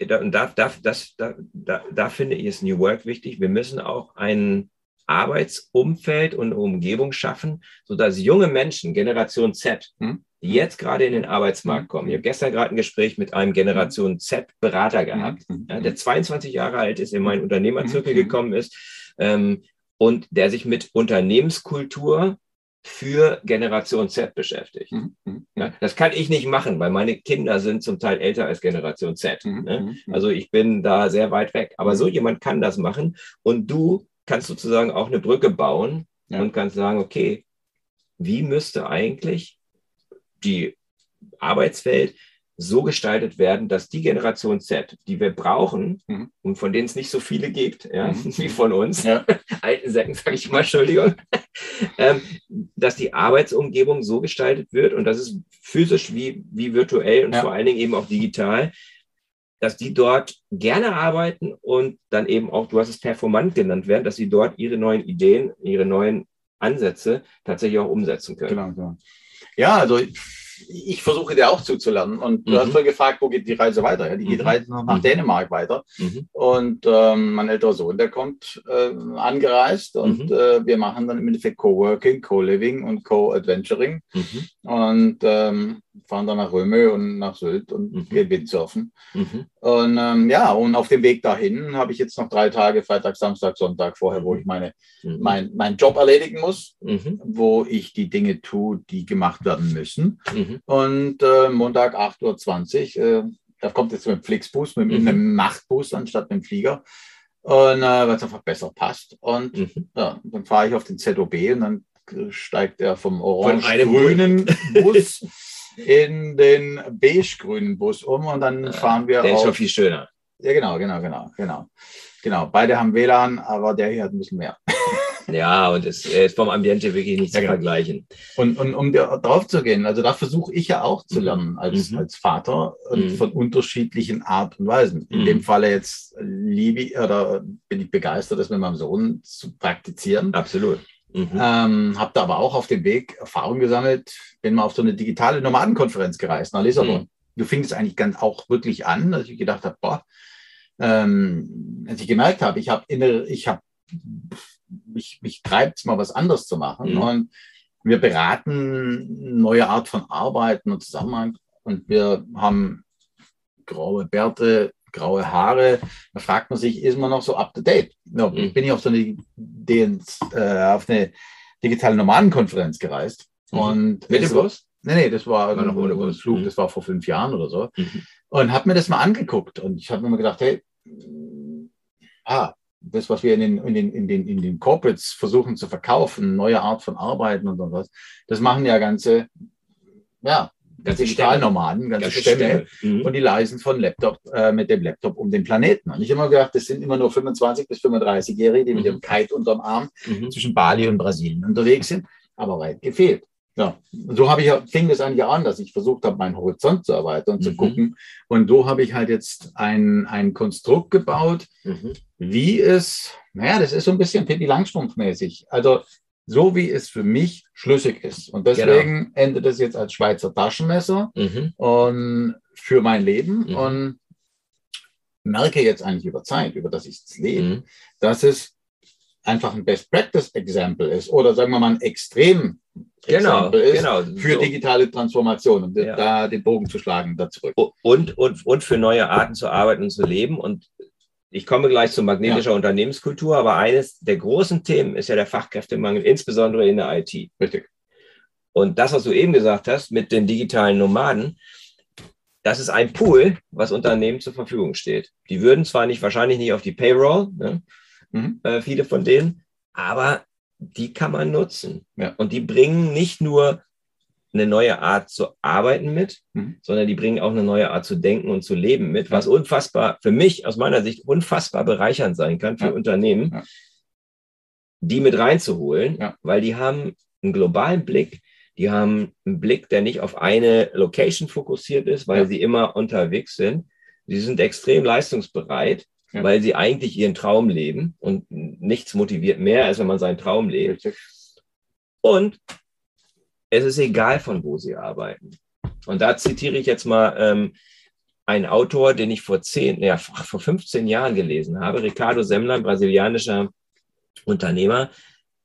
und da, da, das, da, da, da finde ich es New Work wichtig, wir müssen auch ein Arbeitsumfeld und Umgebung schaffen, sodass junge Menschen, Generation Z, Hm. die jetzt gerade in den Arbeitsmarkt Hm. kommen, ich habe gestern gerade ein Gespräch mit einem Generation Z-Berater gehabt, der 22 Jahre alt ist, in meinen Unternehmerzirkel gekommen ist ähm, und der sich mit Unternehmenskultur für Generation Z beschäftigt. Mhm. Mhm. Ja, das kann ich nicht machen, weil meine Kinder sind zum Teil älter als Generation Z. Mhm. Ne? Mhm. Also ich bin da sehr weit weg. Aber Mhm. so jemand kann das machen und du kannst sozusagen auch eine Brücke bauen Ja. und kannst sagen, okay, wie müsste eigentlich die Arbeitswelt so gestaltet werden, dass die Generation Z, die wir brauchen Mhm. und von denen es nicht so viele gibt, ja, Mhm. wie von uns, Ja. alten Säcken, sage ich mal, Entschuldigung, ähm, dass die Arbeitsumgebung so gestaltet wird und das ist physisch wie, wie virtuell und Ja. vor allen Dingen eben auch digital, dass die dort gerne arbeiten und dann eben auch, du hast es performant genannt werden, dass sie dort ihre neuen Ideen, ihre neuen Ansätze tatsächlich auch umsetzen können. Genau, genau. Ja, also ich, ich versuche dir auch zuzulernen. Und du Mhm. hast vorhin gefragt, wo geht die Reise weiter? Ja, die geht Mhm. Reise nach Mhm. Dänemark weiter. Mhm. Und ähm, mein älterer Sohn, der kommt äh, angereist und Mhm. äh, wir machen dann im Endeffekt Coworking, Co-Living und Co-Adventuring Mhm. und ähm, fahren dann nach Röme und nach Sylt und Mhm. gehen Windsurfen. Mhm. Und ähm, ja, und auf dem Weg dahin habe ich jetzt noch drei Tage, Freitag, Samstag, Sonntag vorher, wo ich meine, Mhm. mein, meinen Job erledigen muss, Mhm. wo ich die Dinge tue, die gemacht werden müssen. Mhm. Und äh, Montag 8.20 Uhr, äh, da kommt jetzt mit dem Flixbus, mit, Mhm. einem Nachtbus anstatt mit dem Flieger. Und äh, weil es einfach besser passt. Und Mhm. ja, dann fahre ich auf den ZOB und dann steigt er vom orange-grünen Bus in den beige-grünen Bus um und dann fahren wir Der ist schon auf. viel schöner. Ja, genau, genau, genau, genau. Genau, beide haben WLAN, aber der hier hat ein bisschen mehr. Ja, und es ist vom Ambiente wirklich nicht Ja, zu genau. vergleichen. Und, und um da drauf zu gehen, also da versuche ich ja auch zu Mhm. lernen als, Mhm. als Vater und Mhm. von unterschiedlichen Art und Weisen. In Mhm. dem Falle jetzt liebe ich oder bin ich begeistert, das mit meinem Sohn zu praktizieren. Absolut. Mhm. Ähm, habe da aber auch auf dem Weg Erfahrung gesammelt, bin mal auf so eine digitale Nomadenkonferenz gereist nach Lissabon. Mhm. Du fing es eigentlich ganz auch wirklich an, dass ich gedacht habe, boah, ähm, als ich gemerkt habe, ich habe innere, ich habe, mich, mich treibt mal was anderes zu machen Mhm. und wir beraten neue Art von Arbeiten und Zusammenhang und wir haben graue Bärte, graue Haare. Da fragt man sich, ist man noch so up to date? Ja, Mhm. Bin ich auf so eine, DNS, äh, auf eine digitale Nomadenkonferenz gereist Mhm. und Mit dem Bus? Nee, nee, das war, War noch ohne ein Bus. Flug, Mhm. das war vor fünf Jahren oder so. Mhm. Und habe mir das mal angeguckt und ich habe mir mal gedacht, hey, ah, das, was wir in den, in, den, in, den, in den Corporates versuchen zu verkaufen, neue Art von Arbeiten und so was, das machen ja ganze, ja, Ganze Digitalnomaden, ganze, Ganze Stämme. Stämme. Mhm. Und die leisen von Laptop, äh, mit dem Laptop um den Planeten. Und ich habe immer gedacht, das sind immer nur 25- bis 35-Jährige, die mit Mhm. ihrem Kite unterm Arm Mhm. zwischen Bali und Brasilien unterwegs sind, aber weit gefehlt. Ja, so habe ich fing das eigentlich an, dass ich versucht habe, meinen Horizont zu erweitern und zu Mhm. gucken. Und so habe ich halt jetzt ein, ein Konstrukt gebaut, Mhm. wie es, naja, das ist so ein bisschen Pippi Langstrumpf-mäßig. Also so wie es für mich schlüssig ist. Und deswegen endet es jetzt als Schweizer Taschenmesser Mhm. und für mein Leben Mhm. und merke jetzt eigentlich über Zeit, über das ich es lebe, Mhm. dass es einfach ein Best Practice Example ist oder sagen wir mal ein Extrem Genau, ist genau. für So. digitale Transformation, um Ja. da den Bogen zu schlagen, da zurück. und, und, und für neue Arten zu arbeiten und zu leben. Und ich komme gleich zu magnetischer Unternehmenskultur, aber eines der großen Themen ist ja der Fachkräftemangel, insbesondere in der IT. Richtig. Und das, was du eben gesagt hast mit den digitalen Nomaden, das ist ein Pool, was Unternehmen zur Verfügung steht. Die würden zwar nicht, wahrscheinlich nicht auf die Payroll, ne, Mhm. äh, viele von denen, aber die kann man nutzen. Ja. Und die bringen nicht nur eine neue Art zu arbeiten mit, Mhm. sondern die bringen auch eine neue Art zu denken und zu leben mit, was unfassbar, für mich aus meiner Sicht, unfassbar bereichernd sein kann für Ja. Unternehmen, Ja. die mit reinzuholen, Ja. weil die haben einen globalen Blick, die haben einen Blick, der nicht auf eine Location fokussiert ist, weil sie immer unterwegs sind. Sie sind extrem leistungsbereit, weil sie eigentlich ihren Traum leben und nichts motiviert mehr, als wenn man seinen Traum lebt. Richtig. Und es ist egal, von wo sie arbeiten. Und da zitiere ich jetzt mal ähm, einen Autor, den ich vor zehn, ja, vor 15 Jahren gelesen habe, Ricardo Semmler, ein brasilianischer Unternehmer,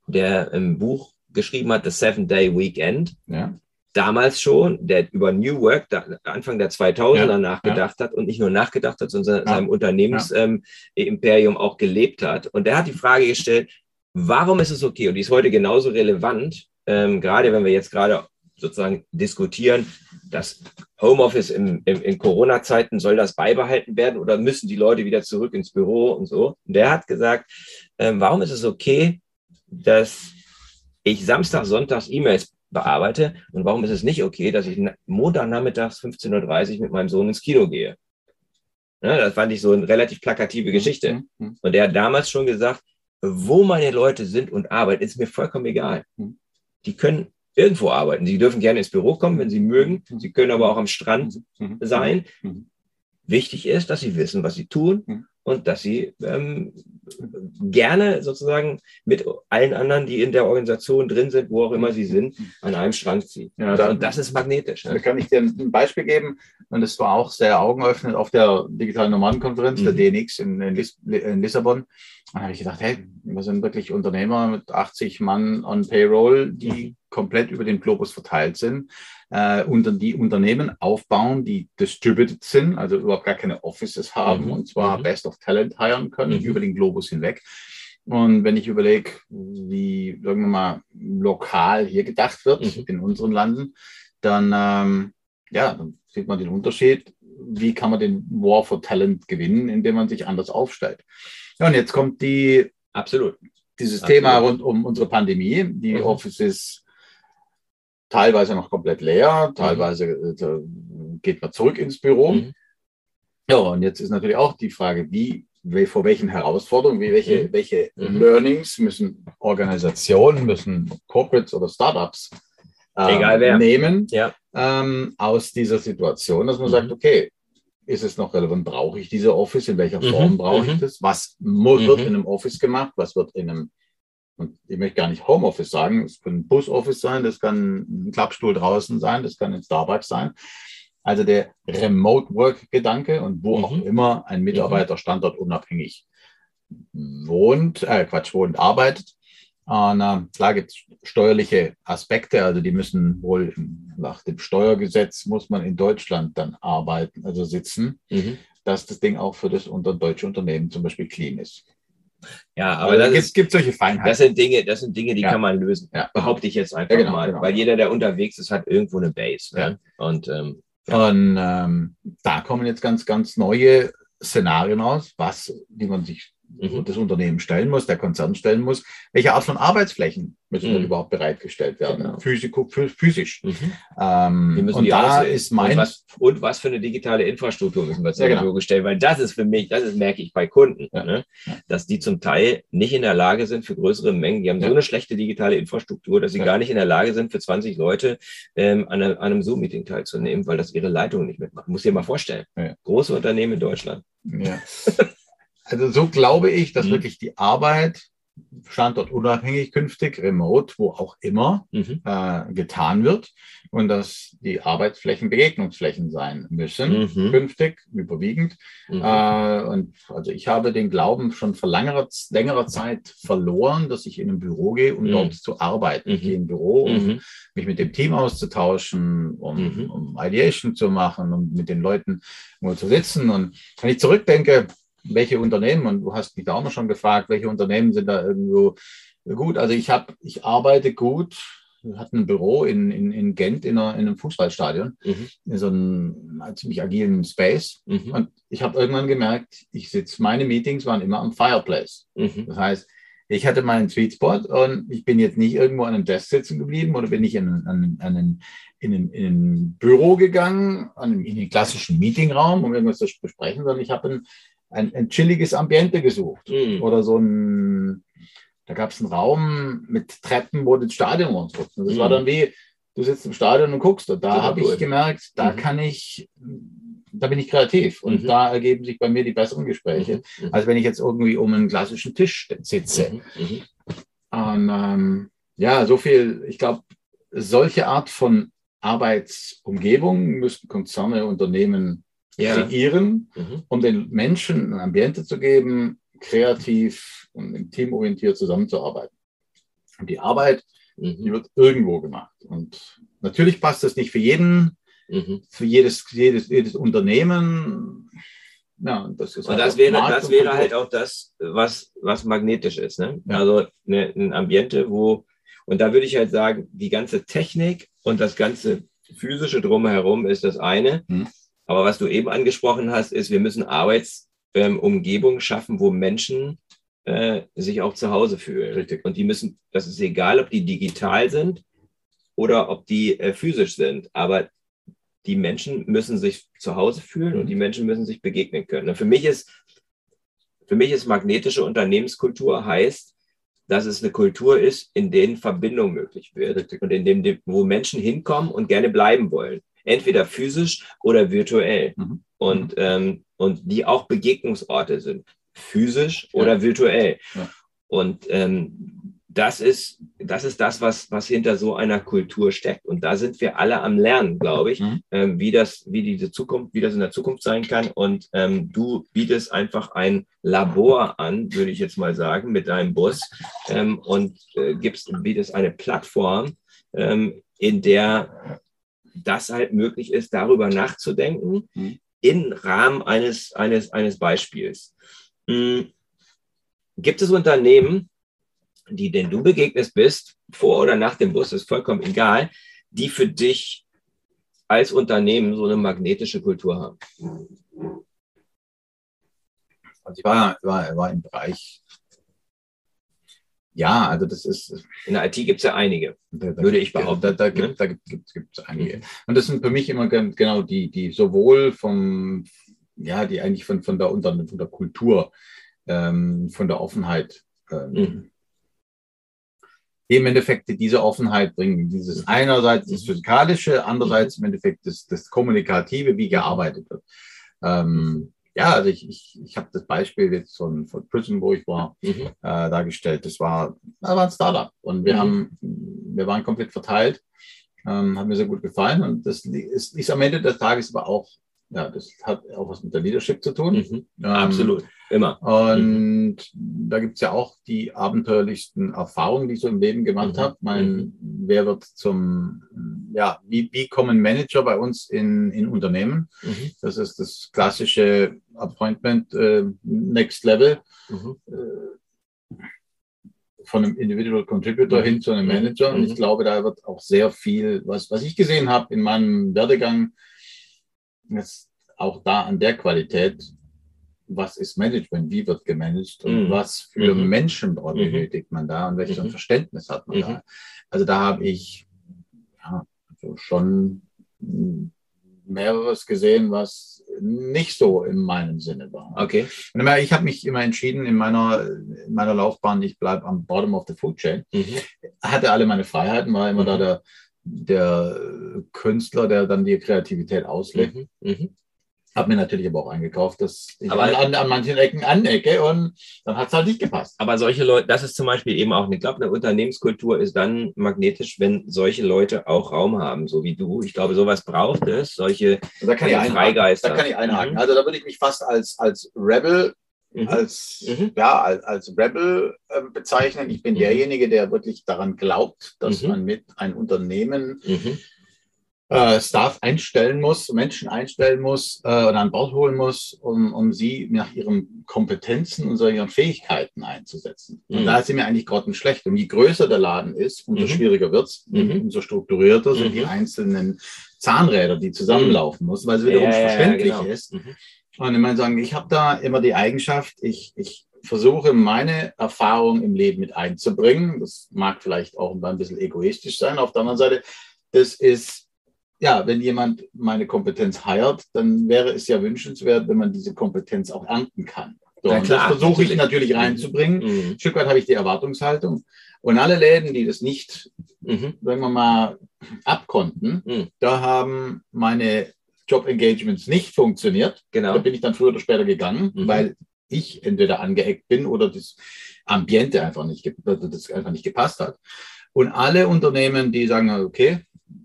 der im Buch geschrieben hat, The Seven Day Weekend, Ja. damals schon, der über New Work da, Anfang der 2000er Ja, nachgedacht hat und nicht nur nachgedacht hat, sondern Ja, seinem Unternehmensimperium ähm, auch gelebt hat. Und der hat die Frage gestellt, warum ist es okay? Und die ist heute genauso relevant, ähm, gerade wenn wir jetzt gerade sozusagen diskutieren, dass Homeoffice im, im, in Corona-Zeiten soll das beibehalten werden oder müssen die Leute wieder zurück ins Büro und so. Und der hat gesagt, ähm, warum ist es okay, dass ich Samstag, Sonntags E-Mails bearbeite und warum ist es nicht okay, dass ich na- Montagnachmittags 15.30 Uhr mit meinem Sohn ins Kino gehe? Ja, das fand ich so eine relativ plakative Geschichte. Mhm. Und der hat damals schon gesagt, wo meine Leute sind und arbeiten, ist mir vollkommen egal. Mhm. Die können irgendwo arbeiten. Sie dürfen gerne ins Büro kommen, wenn sie mögen. Sie können aber auch am Strand Mhm. sein. Mhm. Wichtig ist, dass sie wissen, was sie tun Mhm. Und dass sie ähm, gerne sozusagen mit allen anderen, die in der Organisation drin sind, wo auch immer sie sind, an einem Strang ziehen. Ja, da- und das ist magnetisch. Da kann ich dir ein Beispiel geben. Und es war auch sehr augenöffnend auf der digitalen Nomadenkonferenz, der Mhm. DNX in, in, Lis in Lissabon. Da habe ich gedacht, hey, wir sind wirklich Unternehmer mit 80 Mann on Payroll, die komplett über den Globus verteilt sind, äh, und die Unternehmen aufbauen, die distributed sind, also überhaupt gar keine Offices haben Mhm. und zwar Mhm. Best of Talent hiren können Mhm. über den Globus hinweg. Und wenn ich überlege, wie, sagen wir mal, lokal hier gedacht wird Mhm. in unseren Landen, dann, ähm, ja, dann sieht man den Unterschied. Wie kann man den War for Talent gewinnen, indem man sich anders aufstellt? Ja, und jetzt kommt die, Absolut. dieses Absolut. Thema rund um unsere Pandemie. Die Mhm. Offices teilweise noch komplett leer, teilweise äh, geht man zurück ins Büro. Mhm. Ja, und jetzt ist natürlich auch die Frage, wie, vor welchen Herausforderungen, wie welche, Mhm. welche Mhm. Learnings müssen Organisationen, müssen Corporates oder Startups äh, wer. nehmen Ja. ähm, aus dieser Situation, dass man Mhm. sagt, okay, ist es noch relevant? Brauche ich diese Office? In welcher Mhm. Form brauche ich Mhm. das? Was mu- wird Mhm. in einem Office gemacht? Was wird in einem und ich möchte gar nicht Homeoffice sagen, es kann ein Busoffice sein, das kann ein Klappstuhl draußen sein, das kann ein Starbucks sein. Also der Remote Work-Gedanke und wo mhm. auch immer ein Mitarbeiter standortunabhängig wohnt, äh, Quatsch, wohnt, arbeitet. Und äh, klar gibt es steuerliche Aspekte, also die müssen wohl nach dem Steuergesetz muss man in Deutschland dann arbeiten, also sitzen, mhm. dass das Ding auch für das unter deutsche Unternehmen zum Beispiel clean ist. Ja, aber also, es gibt, solche Feinheiten. Das sind Dinge, das sind Dinge, die ja. kann man lösen. Ja. Behaupte ich jetzt einfach ja, genau, mal. Genau. Weil jeder, der unterwegs ist, hat irgendwo eine Base. Ne? Und, ähm, Und ähm, da kommen jetzt ganz, ganz neue Szenarien raus, was, die man sich mhm. das Unternehmen stellen muss, der Konzern stellen muss. Welche Art von Arbeitsflächen müssen mhm. überhaupt bereitgestellt werden? Genau. Physiko, physisch. Mhm. Ähm, und da ist mein. Und was, und was, für eine digitale Infrastruktur müssen wir zur ja, Verfügung genau. stellen? Weil das ist für mich, das ist, merke ich bei Kunden, ja. ne? dass die zum Teil nicht in der Lage sind für größere Mengen. Die haben ja. so eine schlechte digitale Infrastruktur, dass sie gar nicht in der Lage sind, für 20 Leute ähm, an, einem, einem Zoom-Meeting teilzunehmen, weil das ihre Leitung nicht mitmachen. Muss dir mal vorstellen. Große Unternehmen in Deutschland. Ja. Also so glaube ich, dass mhm. wirklich die Arbeit standortunabhängig künftig, remote, wo auch immer, mhm. äh, getan wird und dass die Arbeitsflächen Begegnungsflächen sein müssen, mhm. künftig, überwiegend. Mhm. Äh, und also ich habe den Glauben schon vor längerer, längerer Zeit verloren, dass ich in ein Büro gehe, um mhm. dort zu arbeiten. Ich gehe in ein Büro, um mhm. mich mit dem Team auszutauschen, um, um Ideation zu machen, um mit den Leuten nur zu sitzen. Und wenn ich zurückdenke, welche Unternehmen, und du hast mich da auch noch schon gefragt, welche Unternehmen sind da irgendwo gut. Also ich habe, ich arbeite gut, wir hatten ein Büro in, in, in Gent in, einer, in einem Fußballstadion, mhm. in so einem ziemlich agilen Space. Mhm. Und ich habe irgendwann gemerkt, ich sitze, meine Meetings waren immer am Fireplace. Mhm. Das heißt, ich hatte meinen Sweet Spot und ich bin jetzt nicht irgendwo an einem Desk sitzen geblieben oder bin ich in, an, an, in, ein, in ein Büro gegangen, an, in den klassischen Meetingraum, um irgendwas zu besprechen, sondern ich habe ein ein, ein chilliges Ambiente gesucht. Mhm. Oder so ein, da gab es einen Raum mit Treppen, wo das Stadion uns guckt. Und das mhm. war dann wie, du sitzt im Stadion und guckst. Und da habe ich gemerkt, da mhm. kann ich, da bin ich kreativ. Und mhm. da ergeben sich bei mir die besseren Gespräche, mhm. Mhm. als wenn ich jetzt irgendwie um einen klassischen Tisch sitze. Und ähm, ja, so viel, ich glaube, solche Art von Arbeitsumgebung müssten Konzerne, Unternehmen ja. kreieren, mhm. um den Menschen ein Ambiente zu geben, kreativ und teamorientiert zusammenzuarbeiten. Und die Arbeit, mhm. die wird irgendwo gemacht. Und natürlich passt das nicht für jeden, mhm. für jedes, jedes, jedes Unternehmen. Ja, das ist und halt das wäre, das wäre halt auch das, was, was magnetisch ist. Ne? Ja. Also eine, ein Ambiente, wo, und da würde ich halt sagen, die ganze Technik und das ganze physische drumherum ist das eine. Mhm. Aber was du eben angesprochen hast, ist, wir müssen Arbeitsumgebungen ähm, schaffen, wo Menschen äh, sich auch zu Hause fühlen. Richtig. Und die müssen, das ist egal, ob die digital sind oder ob die äh, physisch sind. Aber die Menschen müssen sich zu Hause fühlen und die Menschen müssen sich begegnen können. Und für mich ist, für mich ist magnetische Unternehmenskultur heißt, dass es eine Kultur ist, in denen Verbindung möglich wird Richtig. und in dem, wo Menschen hinkommen und gerne bleiben wollen entweder physisch oder virtuell. Mhm. Und, ähm, und die auch Begegnungsorte sind, physisch ja. oder virtuell. Ja. Und ähm, das ist, das ist das, was, was hinter so einer Kultur steckt. Und da sind wir alle am Lernen, glaube ich, mhm. ähm, wie das, wie diese Zukunft, wie das in der Zukunft sein kann. Und ähm, du bietest einfach ein Labor an, würde ich jetzt mal sagen, mit deinem Bus ähm, und äh, gibst, bietest eine Plattform, ähm, in der das halt möglich ist, darüber nachzudenken mhm. im Rahmen eines, eines, eines Beispiels. Mhm. Gibt es Unternehmen, die, denen du begegnet bist, vor oder nach dem Bus, ist vollkommen egal, die für dich als Unternehmen so eine magnetische Kultur haben? Also ich war, war, war im Bereich ja, also das ist. In der IT gibt es ja einige, da, da würde ich behaupten. Da, da, ne? gibt, da gibt es einige. Mhm. Und das sind für mich immer genau die, die sowohl vom, ja, die eigentlich von, von, der, von der Kultur, ähm, von der Offenheit, ähm, mhm. im Endeffekt diese Offenheit bringen. Dieses mhm. einerseits das Physikalische, andererseits im Endeffekt das, das Kommunikative, wie gearbeitet wird. Ähm, ja, also ich, ich, ich habe das Beispiel jetzt von, von Prism, wo ich war, Mhm. äh, dargestellt. Das war, das war ein Startup und wir Mhm. haben, wir waren komplett verteilt, ähm, hat mir sehr gut gefallen und das ist, ist am Ende des Tages aber auch, ja, das hat auch was mit der Leadership zu tun. Mhm. Ähm, Absolut. Immer. Und da gibt's ja auch die abenteuerlichsten Erfahrungen, die ich so im Leben gemacht Mhm. habe. Mein, wer wird zum, ja, wie, wie kommen Manager bei uns in, in Unternehmen? Mhm. Das ist das klassische Appointment äh, Next Level Mhm. äh, von einem Individual Contributor Mhm. hin zu einem Mhm. Manager. Und ich Mhm. glaube, da wird auch sehr viel, was, was ich gesehen habe in meinem Werdegang, jetzt auch da an der Qualität, was ist Management, wie wird gemanagt und Mhm. was für Mhm. Menschen Mhm. benötigt man da und welches Mhm. Verständnis hat man Mhm. da. Also da habe ich ja, also schon mehreres gesehen, was nicht so in meinem Sinne war. Okay. Und immer, ich habe mich immer entschieden in meiner, in meiner Laufbahn, ich bleibe am bottom of the food chain. Mhm. Hatte alle meine Freiheiten, war immer Mhm. da der, der Künstler, der dann die Kreativität auslebt. Mhm. Mhm. Hab mir natürlich aber auch eingekauft, dass ich Aber- an, an, an manchen Ecken anecke und dann hat es halt nicht gepasst. Aber solche Leute, das ist zum Beispiel eben auch, ich glaube, eine Unternehmenskultur ist dann magnetisch, wenn solche Leute auch Raum haben, so wie du. Ich glaube, sowas braucht es, solche da kann ich. Freigeister. Da kann ich einhaken. Mhm. Also da würde ich mich fast als, als Rebel Mhm. als, Mhm. ja, als, als Rebel äh, bezeichnen. Ich bin Mhm. derjenige, der wirklich daran glaubt, dass Mhm. man mit ein Unternehmen Mhm. äh, Staff einstellen muss, Menschen einstellen muss äh, oder an Bord holen muss, um, um sie nach ihren Kompetenzen und ihren Fähigkeiten einzusetzen. Und Mhm. da sind wir eigentlich grottenschlecht. Und je größer der Laden ist, umso Mhm. schwieriger wird's, Mhm. umso strukturierter sind die einzelnen Zahnräder, die zusammenlaufen müssen, weil es wiederum Ja, ja, ja, verständlich genau. ist. Mhm. Und ich meine sagen, ich habe da immer die Eigenschaft, ich, ich versuche meine Erfahrung im Leben mit einzubringen. Das mag vielleicht auch ein bisschen egoistisch sein. Auf der anderen Seite, das ist, ja, wenn jemand meine Kompetenz heiert, dann wäre es ja wünschenswert, wenn man diese Kompetenz auch ernten kann. So, und klar, das versuche ich natürlich. natürlich reinzubringen. Mhm. Ein Stück weit habe ich die Erwartungshaltung. Und alle Läden, die das nicht Mhm. sagen wir mal, abkonnten, Mhm. da haben meine Job-Engagements nicht funktioniert. Da Genau. bin ich dann früher oder später gegangen, Mhm. weil ich entweder angeeckt bin oder das Ambiente einfach nicht, das einfach nicht gepasst hat. Und alle Unternehmen, die sagen, okay,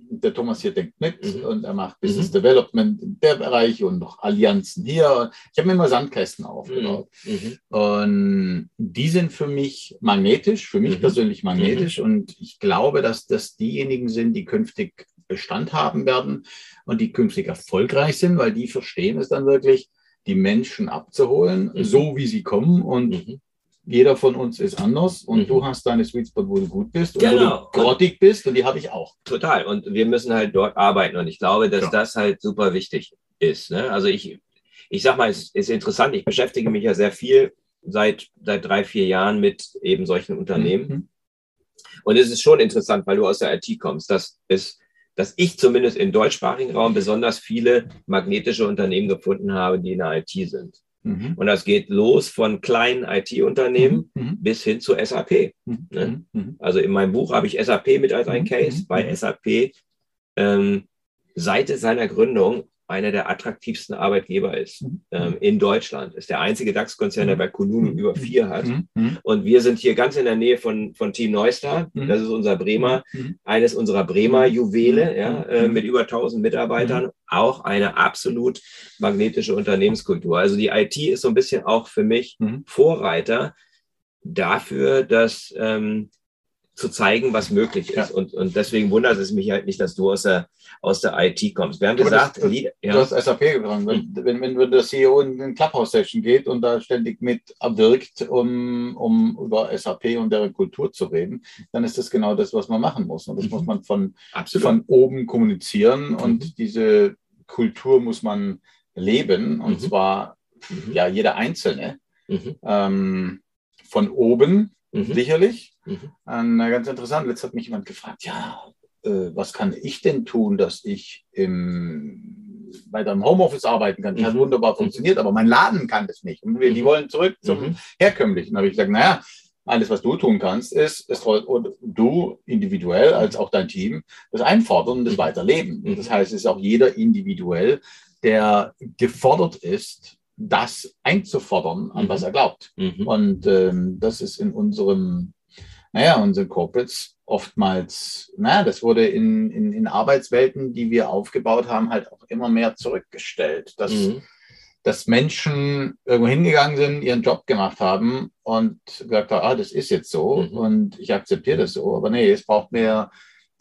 der Thomas hier denkt mit Mhm. und er macht Business Development in der Bereich und noch Allianzen hier. Ich habe mir immer Sandkästen aufgebaut. Mhm. Und die sind für mich magnetisch, für mich Mhm. persönlich magnetisch. Und ich glaube, dass das diejenigen sind, die künftig Bestand haben werden und die künftig erfolgreich sind, weil die verstehen es dann wirklich, die Menschen abzuholen, Mhm. so wie sie kommen. Und Mhm. jeder von uns ist anders. Und Mhm. du hast deine Sweet Spot, wo du gut bist und Genau. wo du grottig bist. Und die habe ich auch. Total. Und wir müssen halt dort arbeiten. Und ich glaube, dass Ja. das halt super wichtig ist. Ne? Also ich, ich sag mal, es ist interessant. Ich beschäftige mich ja sehr viel seit, seit drei, vier Jahren mit eben solchen Unternehmen. Mhm. Und es ist schon interessant, weil du aus der IT kommst, dass es, dass ich zumindest im deutschsprachigen Raum besonders viele magnetische Unternehmen gefunden habe, die in der IT sind. Mhm. Und das geht los von kleinen IT-Unternehmen Mhm. bis hin zu SAP. Mhm. Ne? Mhm. Also in meinem Buch habe ich SAP mit als ein Mhm. Case. Mhm. Bei Mhm. SAP ähm, seit seiner Gründung einer der attraktivsten Arbeitgeber ist Mhm. ähm, in Deutschland. Ist der einzige DAX-Konzern, der bei Kununu Mhm. über vier hat. Mhm. Mhm. Und wir sind hier ganz in der Nähe von, von Team Neustar. Mhm. Das ist unser Bremer, Mhm. eines unserer Bremer Juwele, Mhm. ja, äh, Mhm. mit über 1000 Mitarbeitern. Auch eine absolut magnetische Unternehmenskultur. Also die IT ist so ein bisschen auch für mich Mhm. Vorreiter dafür, dass ähm, zu zeigen, was möglich ist. Ja. Und, und deswegen wundert es mich halt nicht, dass du aus der, aus der IT kommst. Wir haben Aber gesagt, das- das- Lied- Du ja, hast SAP gebracht. Wenn, wenn, wenn, wenn der CEO in eine Clubhouse-Session geht und da ständig mit abwirkt, um, um über SAP und deren Kultur zu reden, dann ist das genau das, was man machen muss. Und das Mhm. muss man von, absolut. von oben kommunizieren Mhm. und diese Kultur muss man leben. Und Mhm. zwar Mhm. ja jeder Einzelne. Mhm. Ähm, von oben Mhm. sicherlich. Mhm. Ähm, na, ganz interessant. Jetzt hat mich jemand gefragt, ja, äh, was kann ich denn tun, dass ich im, weiter im Homeoffice arbeiten kann? Das hat Mhm. wunderbar funktioniert, aber mein Laden kann das nicht. Und wir, die Mhm. wollen zurück zum Mhm. Herkömmlichen. Da habe ich gesagt, naja, alles, was du tun kannst, ist, ist und du individuell als auch dein Team das Einfordern und das Mhm. Weiterleben. Mhm. Das heißt, es ist auch jeder individuell, der gefordert ist, das einzufordern, an Mhm. was er glaubt. Mhm. Und ähm, das ist in unserem, naja, unseren Corporates oftmals, naja, das wurde in, in, in Arbeitswelten, die wir aufgebaut haben, halt auch immer mehr zurückgestellt. Dass, Mhm. dass Menschen irgendwo hingegangen sind, ihren Job gemacht haben und gesagt haben, ah, das ist jetzt so Mhm. und ich akzeptiere das so. Aber nee, es braucht mehr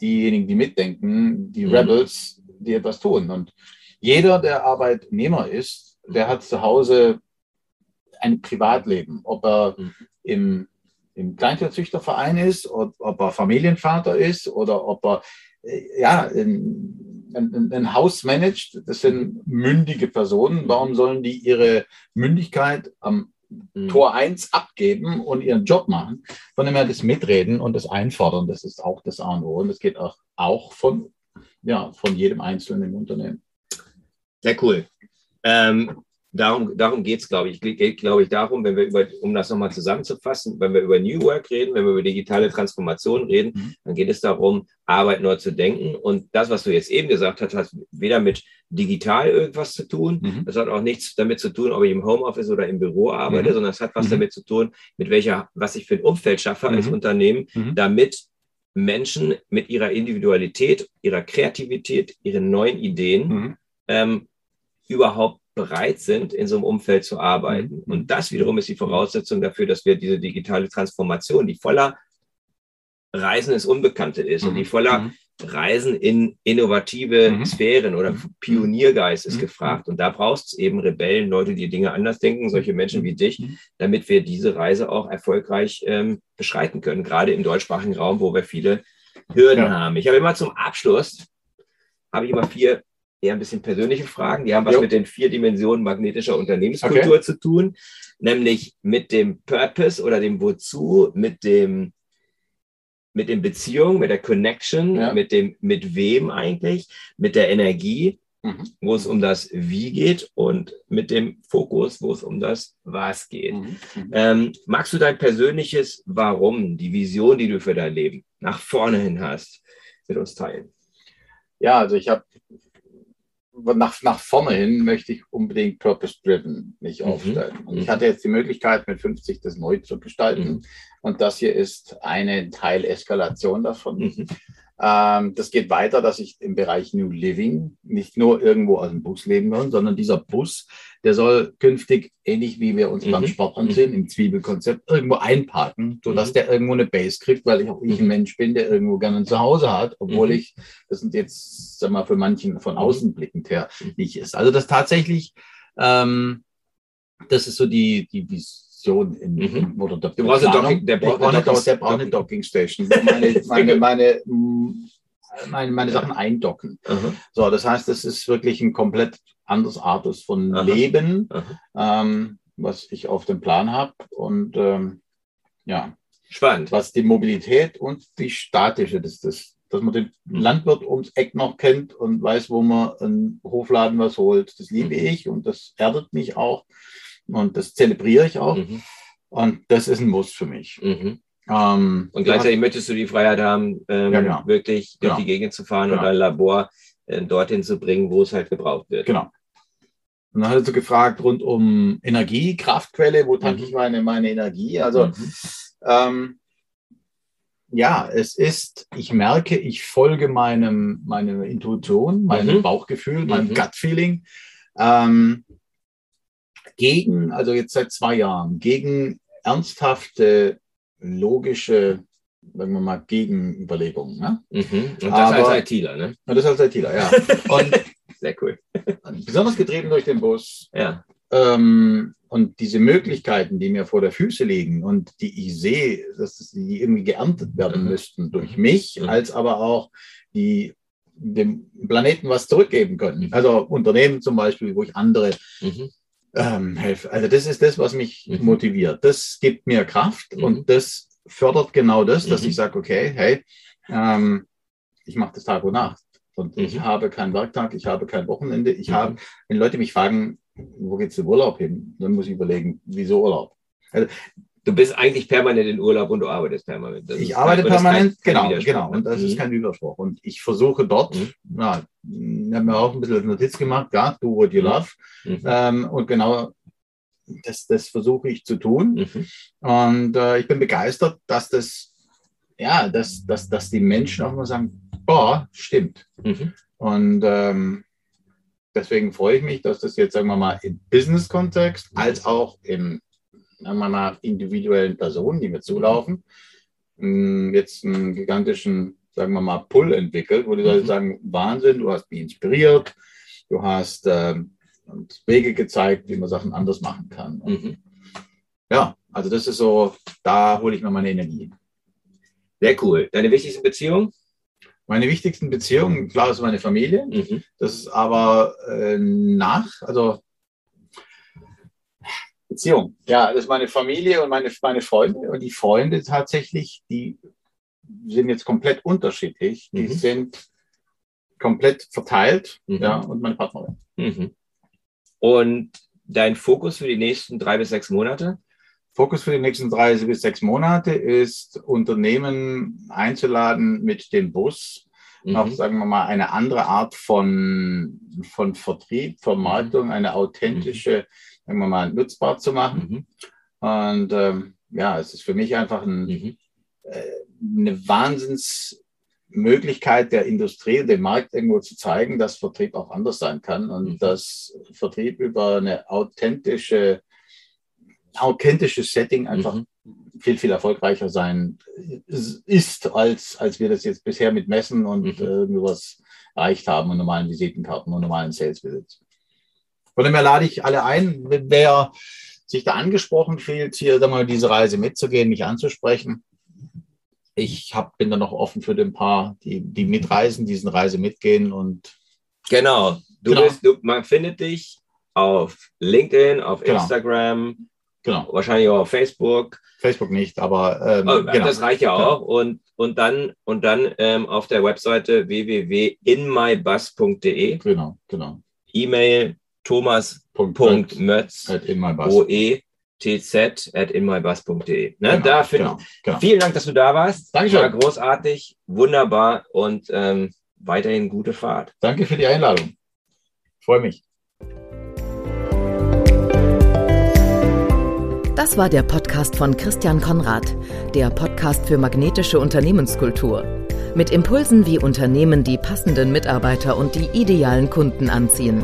diejenigen, die mitdenken, die Mhm. Rebels, die etwas tun. Und jeder, der Arbeitnehmer ist, der hat zu Hause ein Privatleben, ob er Mhm. im, im Kleintierzüchterverein ist, ob, ob er Familienvater ist oder ob er äh, ja, ein, ein, ein Haus managt. Das sind mündige Personen. Warum sollen die ihre Mündigkeit am Mhm. Tor 1 abgeben und ihren Job machen? Von dem her das Mitreden und das Einfordern, das ist auch das A und O. Und das geht auch, auch von, ja, von jedem Einzelnen im Unternehmen. Sehr cool. Ähm, darum darum geht es, glaube ich. Geht, glaube ich, darum, wenn wir über, um das nochmal zusammenzufassen, wenn wir über New Work reden, wenn wir über digitale Transformation reden, Mhm. dann geht es darum, Arbeit neu zu denken. Und das, was du jetzt eben gesagt hast, hat weder mit digital irgendwas zu tun. Mhm. Das hat auch nichts damit zu tun, ob ich im Homeoffice oder im Büro arbeite, Mhm. sondern es hat was Mhm. damit zu tun, mit welcher, was ich für ein Umfeld schaffe als Mhm. Unternehmen, Mhm. damit Menschen mit ihrer Individualität, ihrer Kreativität, ihren neuen Ideen ähm, überhaupt bereit sind, in so einem Umfeld zu arbeiten. Mhm. Und das wiederum ist die Voraussetzung dafür, dass wir diese digitale Transformation, die voller Reisen ins Unbekannte ist und die voller Mhm. Reisen in innovative Mhm. Sphären oder Pioniergeist ist Mhm. gefragt. Und da brauchst es eben Rebellen, Leute, die Dinge anders denken, solche Menschen wie dich, Mhm. damit wir diese Reise auch erfolgreich ähm, beschreiten können, gerade im deutschsprachigen Raum, wo wir viele Hürden Ja. haben. Ich habe immer zum Abschluss, habe ich immer vier eher ein bisschen persönliche Fragen, die haben was Jo. mit den vier Dimensionen magnetischer Unternehmenskultur zu tun, nämlich mit dem Purpose oder dem Wozu, mit dem mit den Beziehungen, mit der Connection, Ja. mit dem mit wem eigentlich, mit der Energie, Mhm. wo es um das Wie geht und mit dem Fokus, wo es um das Was geht. Mhm. Mhm. Ähm, magst du dein persönliches Warum, die Vision, die du für dein Leben nach vorne hin hast, mit uns teilen? Ja, also ich habe nach, nach vorne hin möchte ich unbedingt purpose-driven mich Mhm. aufstellen. Und ich Mhm. hatte jetzt die Möglichkeit, mit 50 das neu zu gestalten. Mhm. Und das hier ist eine Teileskalation davon. Mhm. Ähm, das geht weiter, dass ich im Bereich New Living nicht nur irgendwo aus dem Bus leben kann, sondern dieser Bus, der soll künftig, ähnlich wie wir uns beim Mhm. Sport ansehen, im Zwiebelkonzept, irgendwo einparken, sodass Mhm. der irgendwo eine Base kriegt, weil ich auch ich ein Mhm. Mensch bin, der irgendwo gerne ein Zuhause hat, obwohl Mhm. ich, das sind jetzt, sag mal, für manchen von außen blickend her Mhm. nicht ist. Also das tatsächlich, ähm, das ist so die, die Vision in, Mhm. oder der Du brauchst eine. Docking- der braucht eine eine, Dock- der Docking- braucht eine Docking Station, meine, meine, meine, mm, meine, meine Sachen eindocken. Aha, So, das heißt, es ist wirklich ein komplett anderes Artus von Aha. Leben, aha. ähm, was ich auf dem Plan habe. Und ähm, ja, Spannend. was die Mobilität und die statische, das, das, dass man den Mhm. Landwirt ums Eck noch kennt und weiß, wo man einen Hofladen was holt, das liebe Mhm. ich und das erdet mich auch und das zelebriere ich auch. Mhm. Und das ist ein Muss für mich. Mhm. Ähm, Und gleichzeitig möchtest du die Freiheit haben, ähm, Ja, genau. wirklich durch Genau. die Gegend zu fahren Genau. und ein Labor äh, dorthin zu bringen, wo es halt gebraucht wird. Genau. Und dann er so gefragt rund um Energie, Kraftquelle, wo tanke Mhm. ich meine, meine Energie? Also Mhm. ähm, ja, es ist, ich merke, ich folge meinem, meiner Intuition, meinem Mhm. Bauchgefühl, meinem Mhm. Gut-Feeling ähm, gegen, also jetzt seit zwei Jahren, gegen ernsthafte, logische, sagen wir mal, Gegenüberlegungen. Ne? Mhm. Und das Aber- als ITler, ne? Und das als ITler, ja. Und Sehr cool. besonders getrieben durch den Bus, Ja. ähm, und diese Möglichkeiten, die mir vor der Füße liegen und die ich sehe, dass die irgendwie geerntet werden Mhm. müssten durch mich, Mhm. als aber auch die dem Planeten was zurückgeben können. Mhm. Also Unternehmen zum Beispiel, wo ich andere Mhm. Ähm, helfe. Also das ist das, was mich Mhm. motiviert. Das gibt mir Kraft Mhm. und das fördert genau das, dass Mhm. ich sage, okay, hey, ähm, ich mache das Tag und Nacht. Und ich Mhm. habe keinen Werktag, ich habe kein Wochenende. Ich Mhm. habe, wenn Leute mich fragen, wo geht's im Urlaub hin, dann muss ich überlegen, wieso Urlaub? Du bist eigentlich permanent in Urlaub und du arbeitest permanent. Das ich ist arbeite kein- ist permanent, kein- kein genau, genau. ne? Und das ist Mhm. kein Widerspruch. Und ich versuche dort, Mhm. ja, ich habe mir auch ein bisschen Notiz gemacht, ja, do what you Mhm. love. Mhm. Ähm, und genau das, das versuche ich zu tun. Mhm. Und äh, ich bin begeistert, dass das, ja, dass, dass, dass die Menschen auch mal sagen, boah, stimmt. Mhm. Und ähm, deswegen freue ich mich, dass das jetzt, sagen wir mal, im Business-Kontext als auch im, wir mal, individuellen Personen, die mir zulaufen, mh, jetzt einen gigantischen, sagen wir mal, Pull entwickelt, wo die Leute Mhm. sagen, Wahnsinn, du hast mich inspiriert, du hast ähm, uns Wege gezeigt, wie man Sachen anders machen kann. Und Mhm. ja, also das ist so, da hole ich mir meine Energie. Sehr cool. Deine wichtigste Beziehung? Meine wichtigsten Beziehungen, klar, ist meine Familie. Mhm. Das ist aber äh, nach, also Beziehung. Ja, das ist meine Familie und meine, meine Freunde. Und die Freunde tatsächlich, die sind jetzt komplett unterschiedlich. Die Mhm. sind komplett verteilt. Mhm. Ja, und meine Partnerin. Mhm. Und dein Fokus für die nächsten drei bis sechs Monate? Fokus für die nächsten drei bis sechs Monate ist, Unternehmen einzuladen mit dem Bus Mhm. auf, sagen wir mal, eine andere Art von, von Vertrieb, Vermarktung, eine authentische, wir mal, nutzbar zu machen. Mhm. Und ähm, ja, es ist für mich einfach ein, Mhm. eine Wahnsinnsmöglichkeit der Industrie, dem Markt irgendwo zu zeigen, dass Vertrieb auch anders sein kann und Mhm. dass Vertrieb über eine authentische, authentisches Setting einfach Mhm. viel, viel erfolgreicher sein ist, als, als wir das jetzt bisher mit Messen und Mhm. äh, irgendwas erreicht haben und normalen Visitenkarten und normalen Sales Visits. Von dem her lade ich alle ein, wer sich da angesprochen fühlt, hier dann mal diese Reise mitzugehen, mich anzusprechen. Ich hab, bin da noch offen für den paar, die, die mitreisen, diesen Reise mitgehen und Genau. Du Genau. Bist, du, man findet dich auf LinkedIn, auf Genau. Instagram, genau, wahrscheinlich auch auf Facebook. Facebook nicht, aber ähm, Oh, genau. Das reicht ja auch. Und, und dann, und dann ähm, auf der Webseite www.inmybus.de, genau, genau. E-Mail Punkt. O-E-T-Z at inmybus.de. Ne? Genau, da genau, genau. Vielen Dank, dass du da warst. Dankeschön. War großartig, wunderbar und ähm, weiterhin gute Fahrt. Danke für die Einladung. Freue mich. Das war der Podcast von Christian Konrad, der Podcast für magnetische Unternehmenskultur. Mit Impulsen, wie Unternehmen die passenden Mitarbeiter und die idealen Kunden anziehen.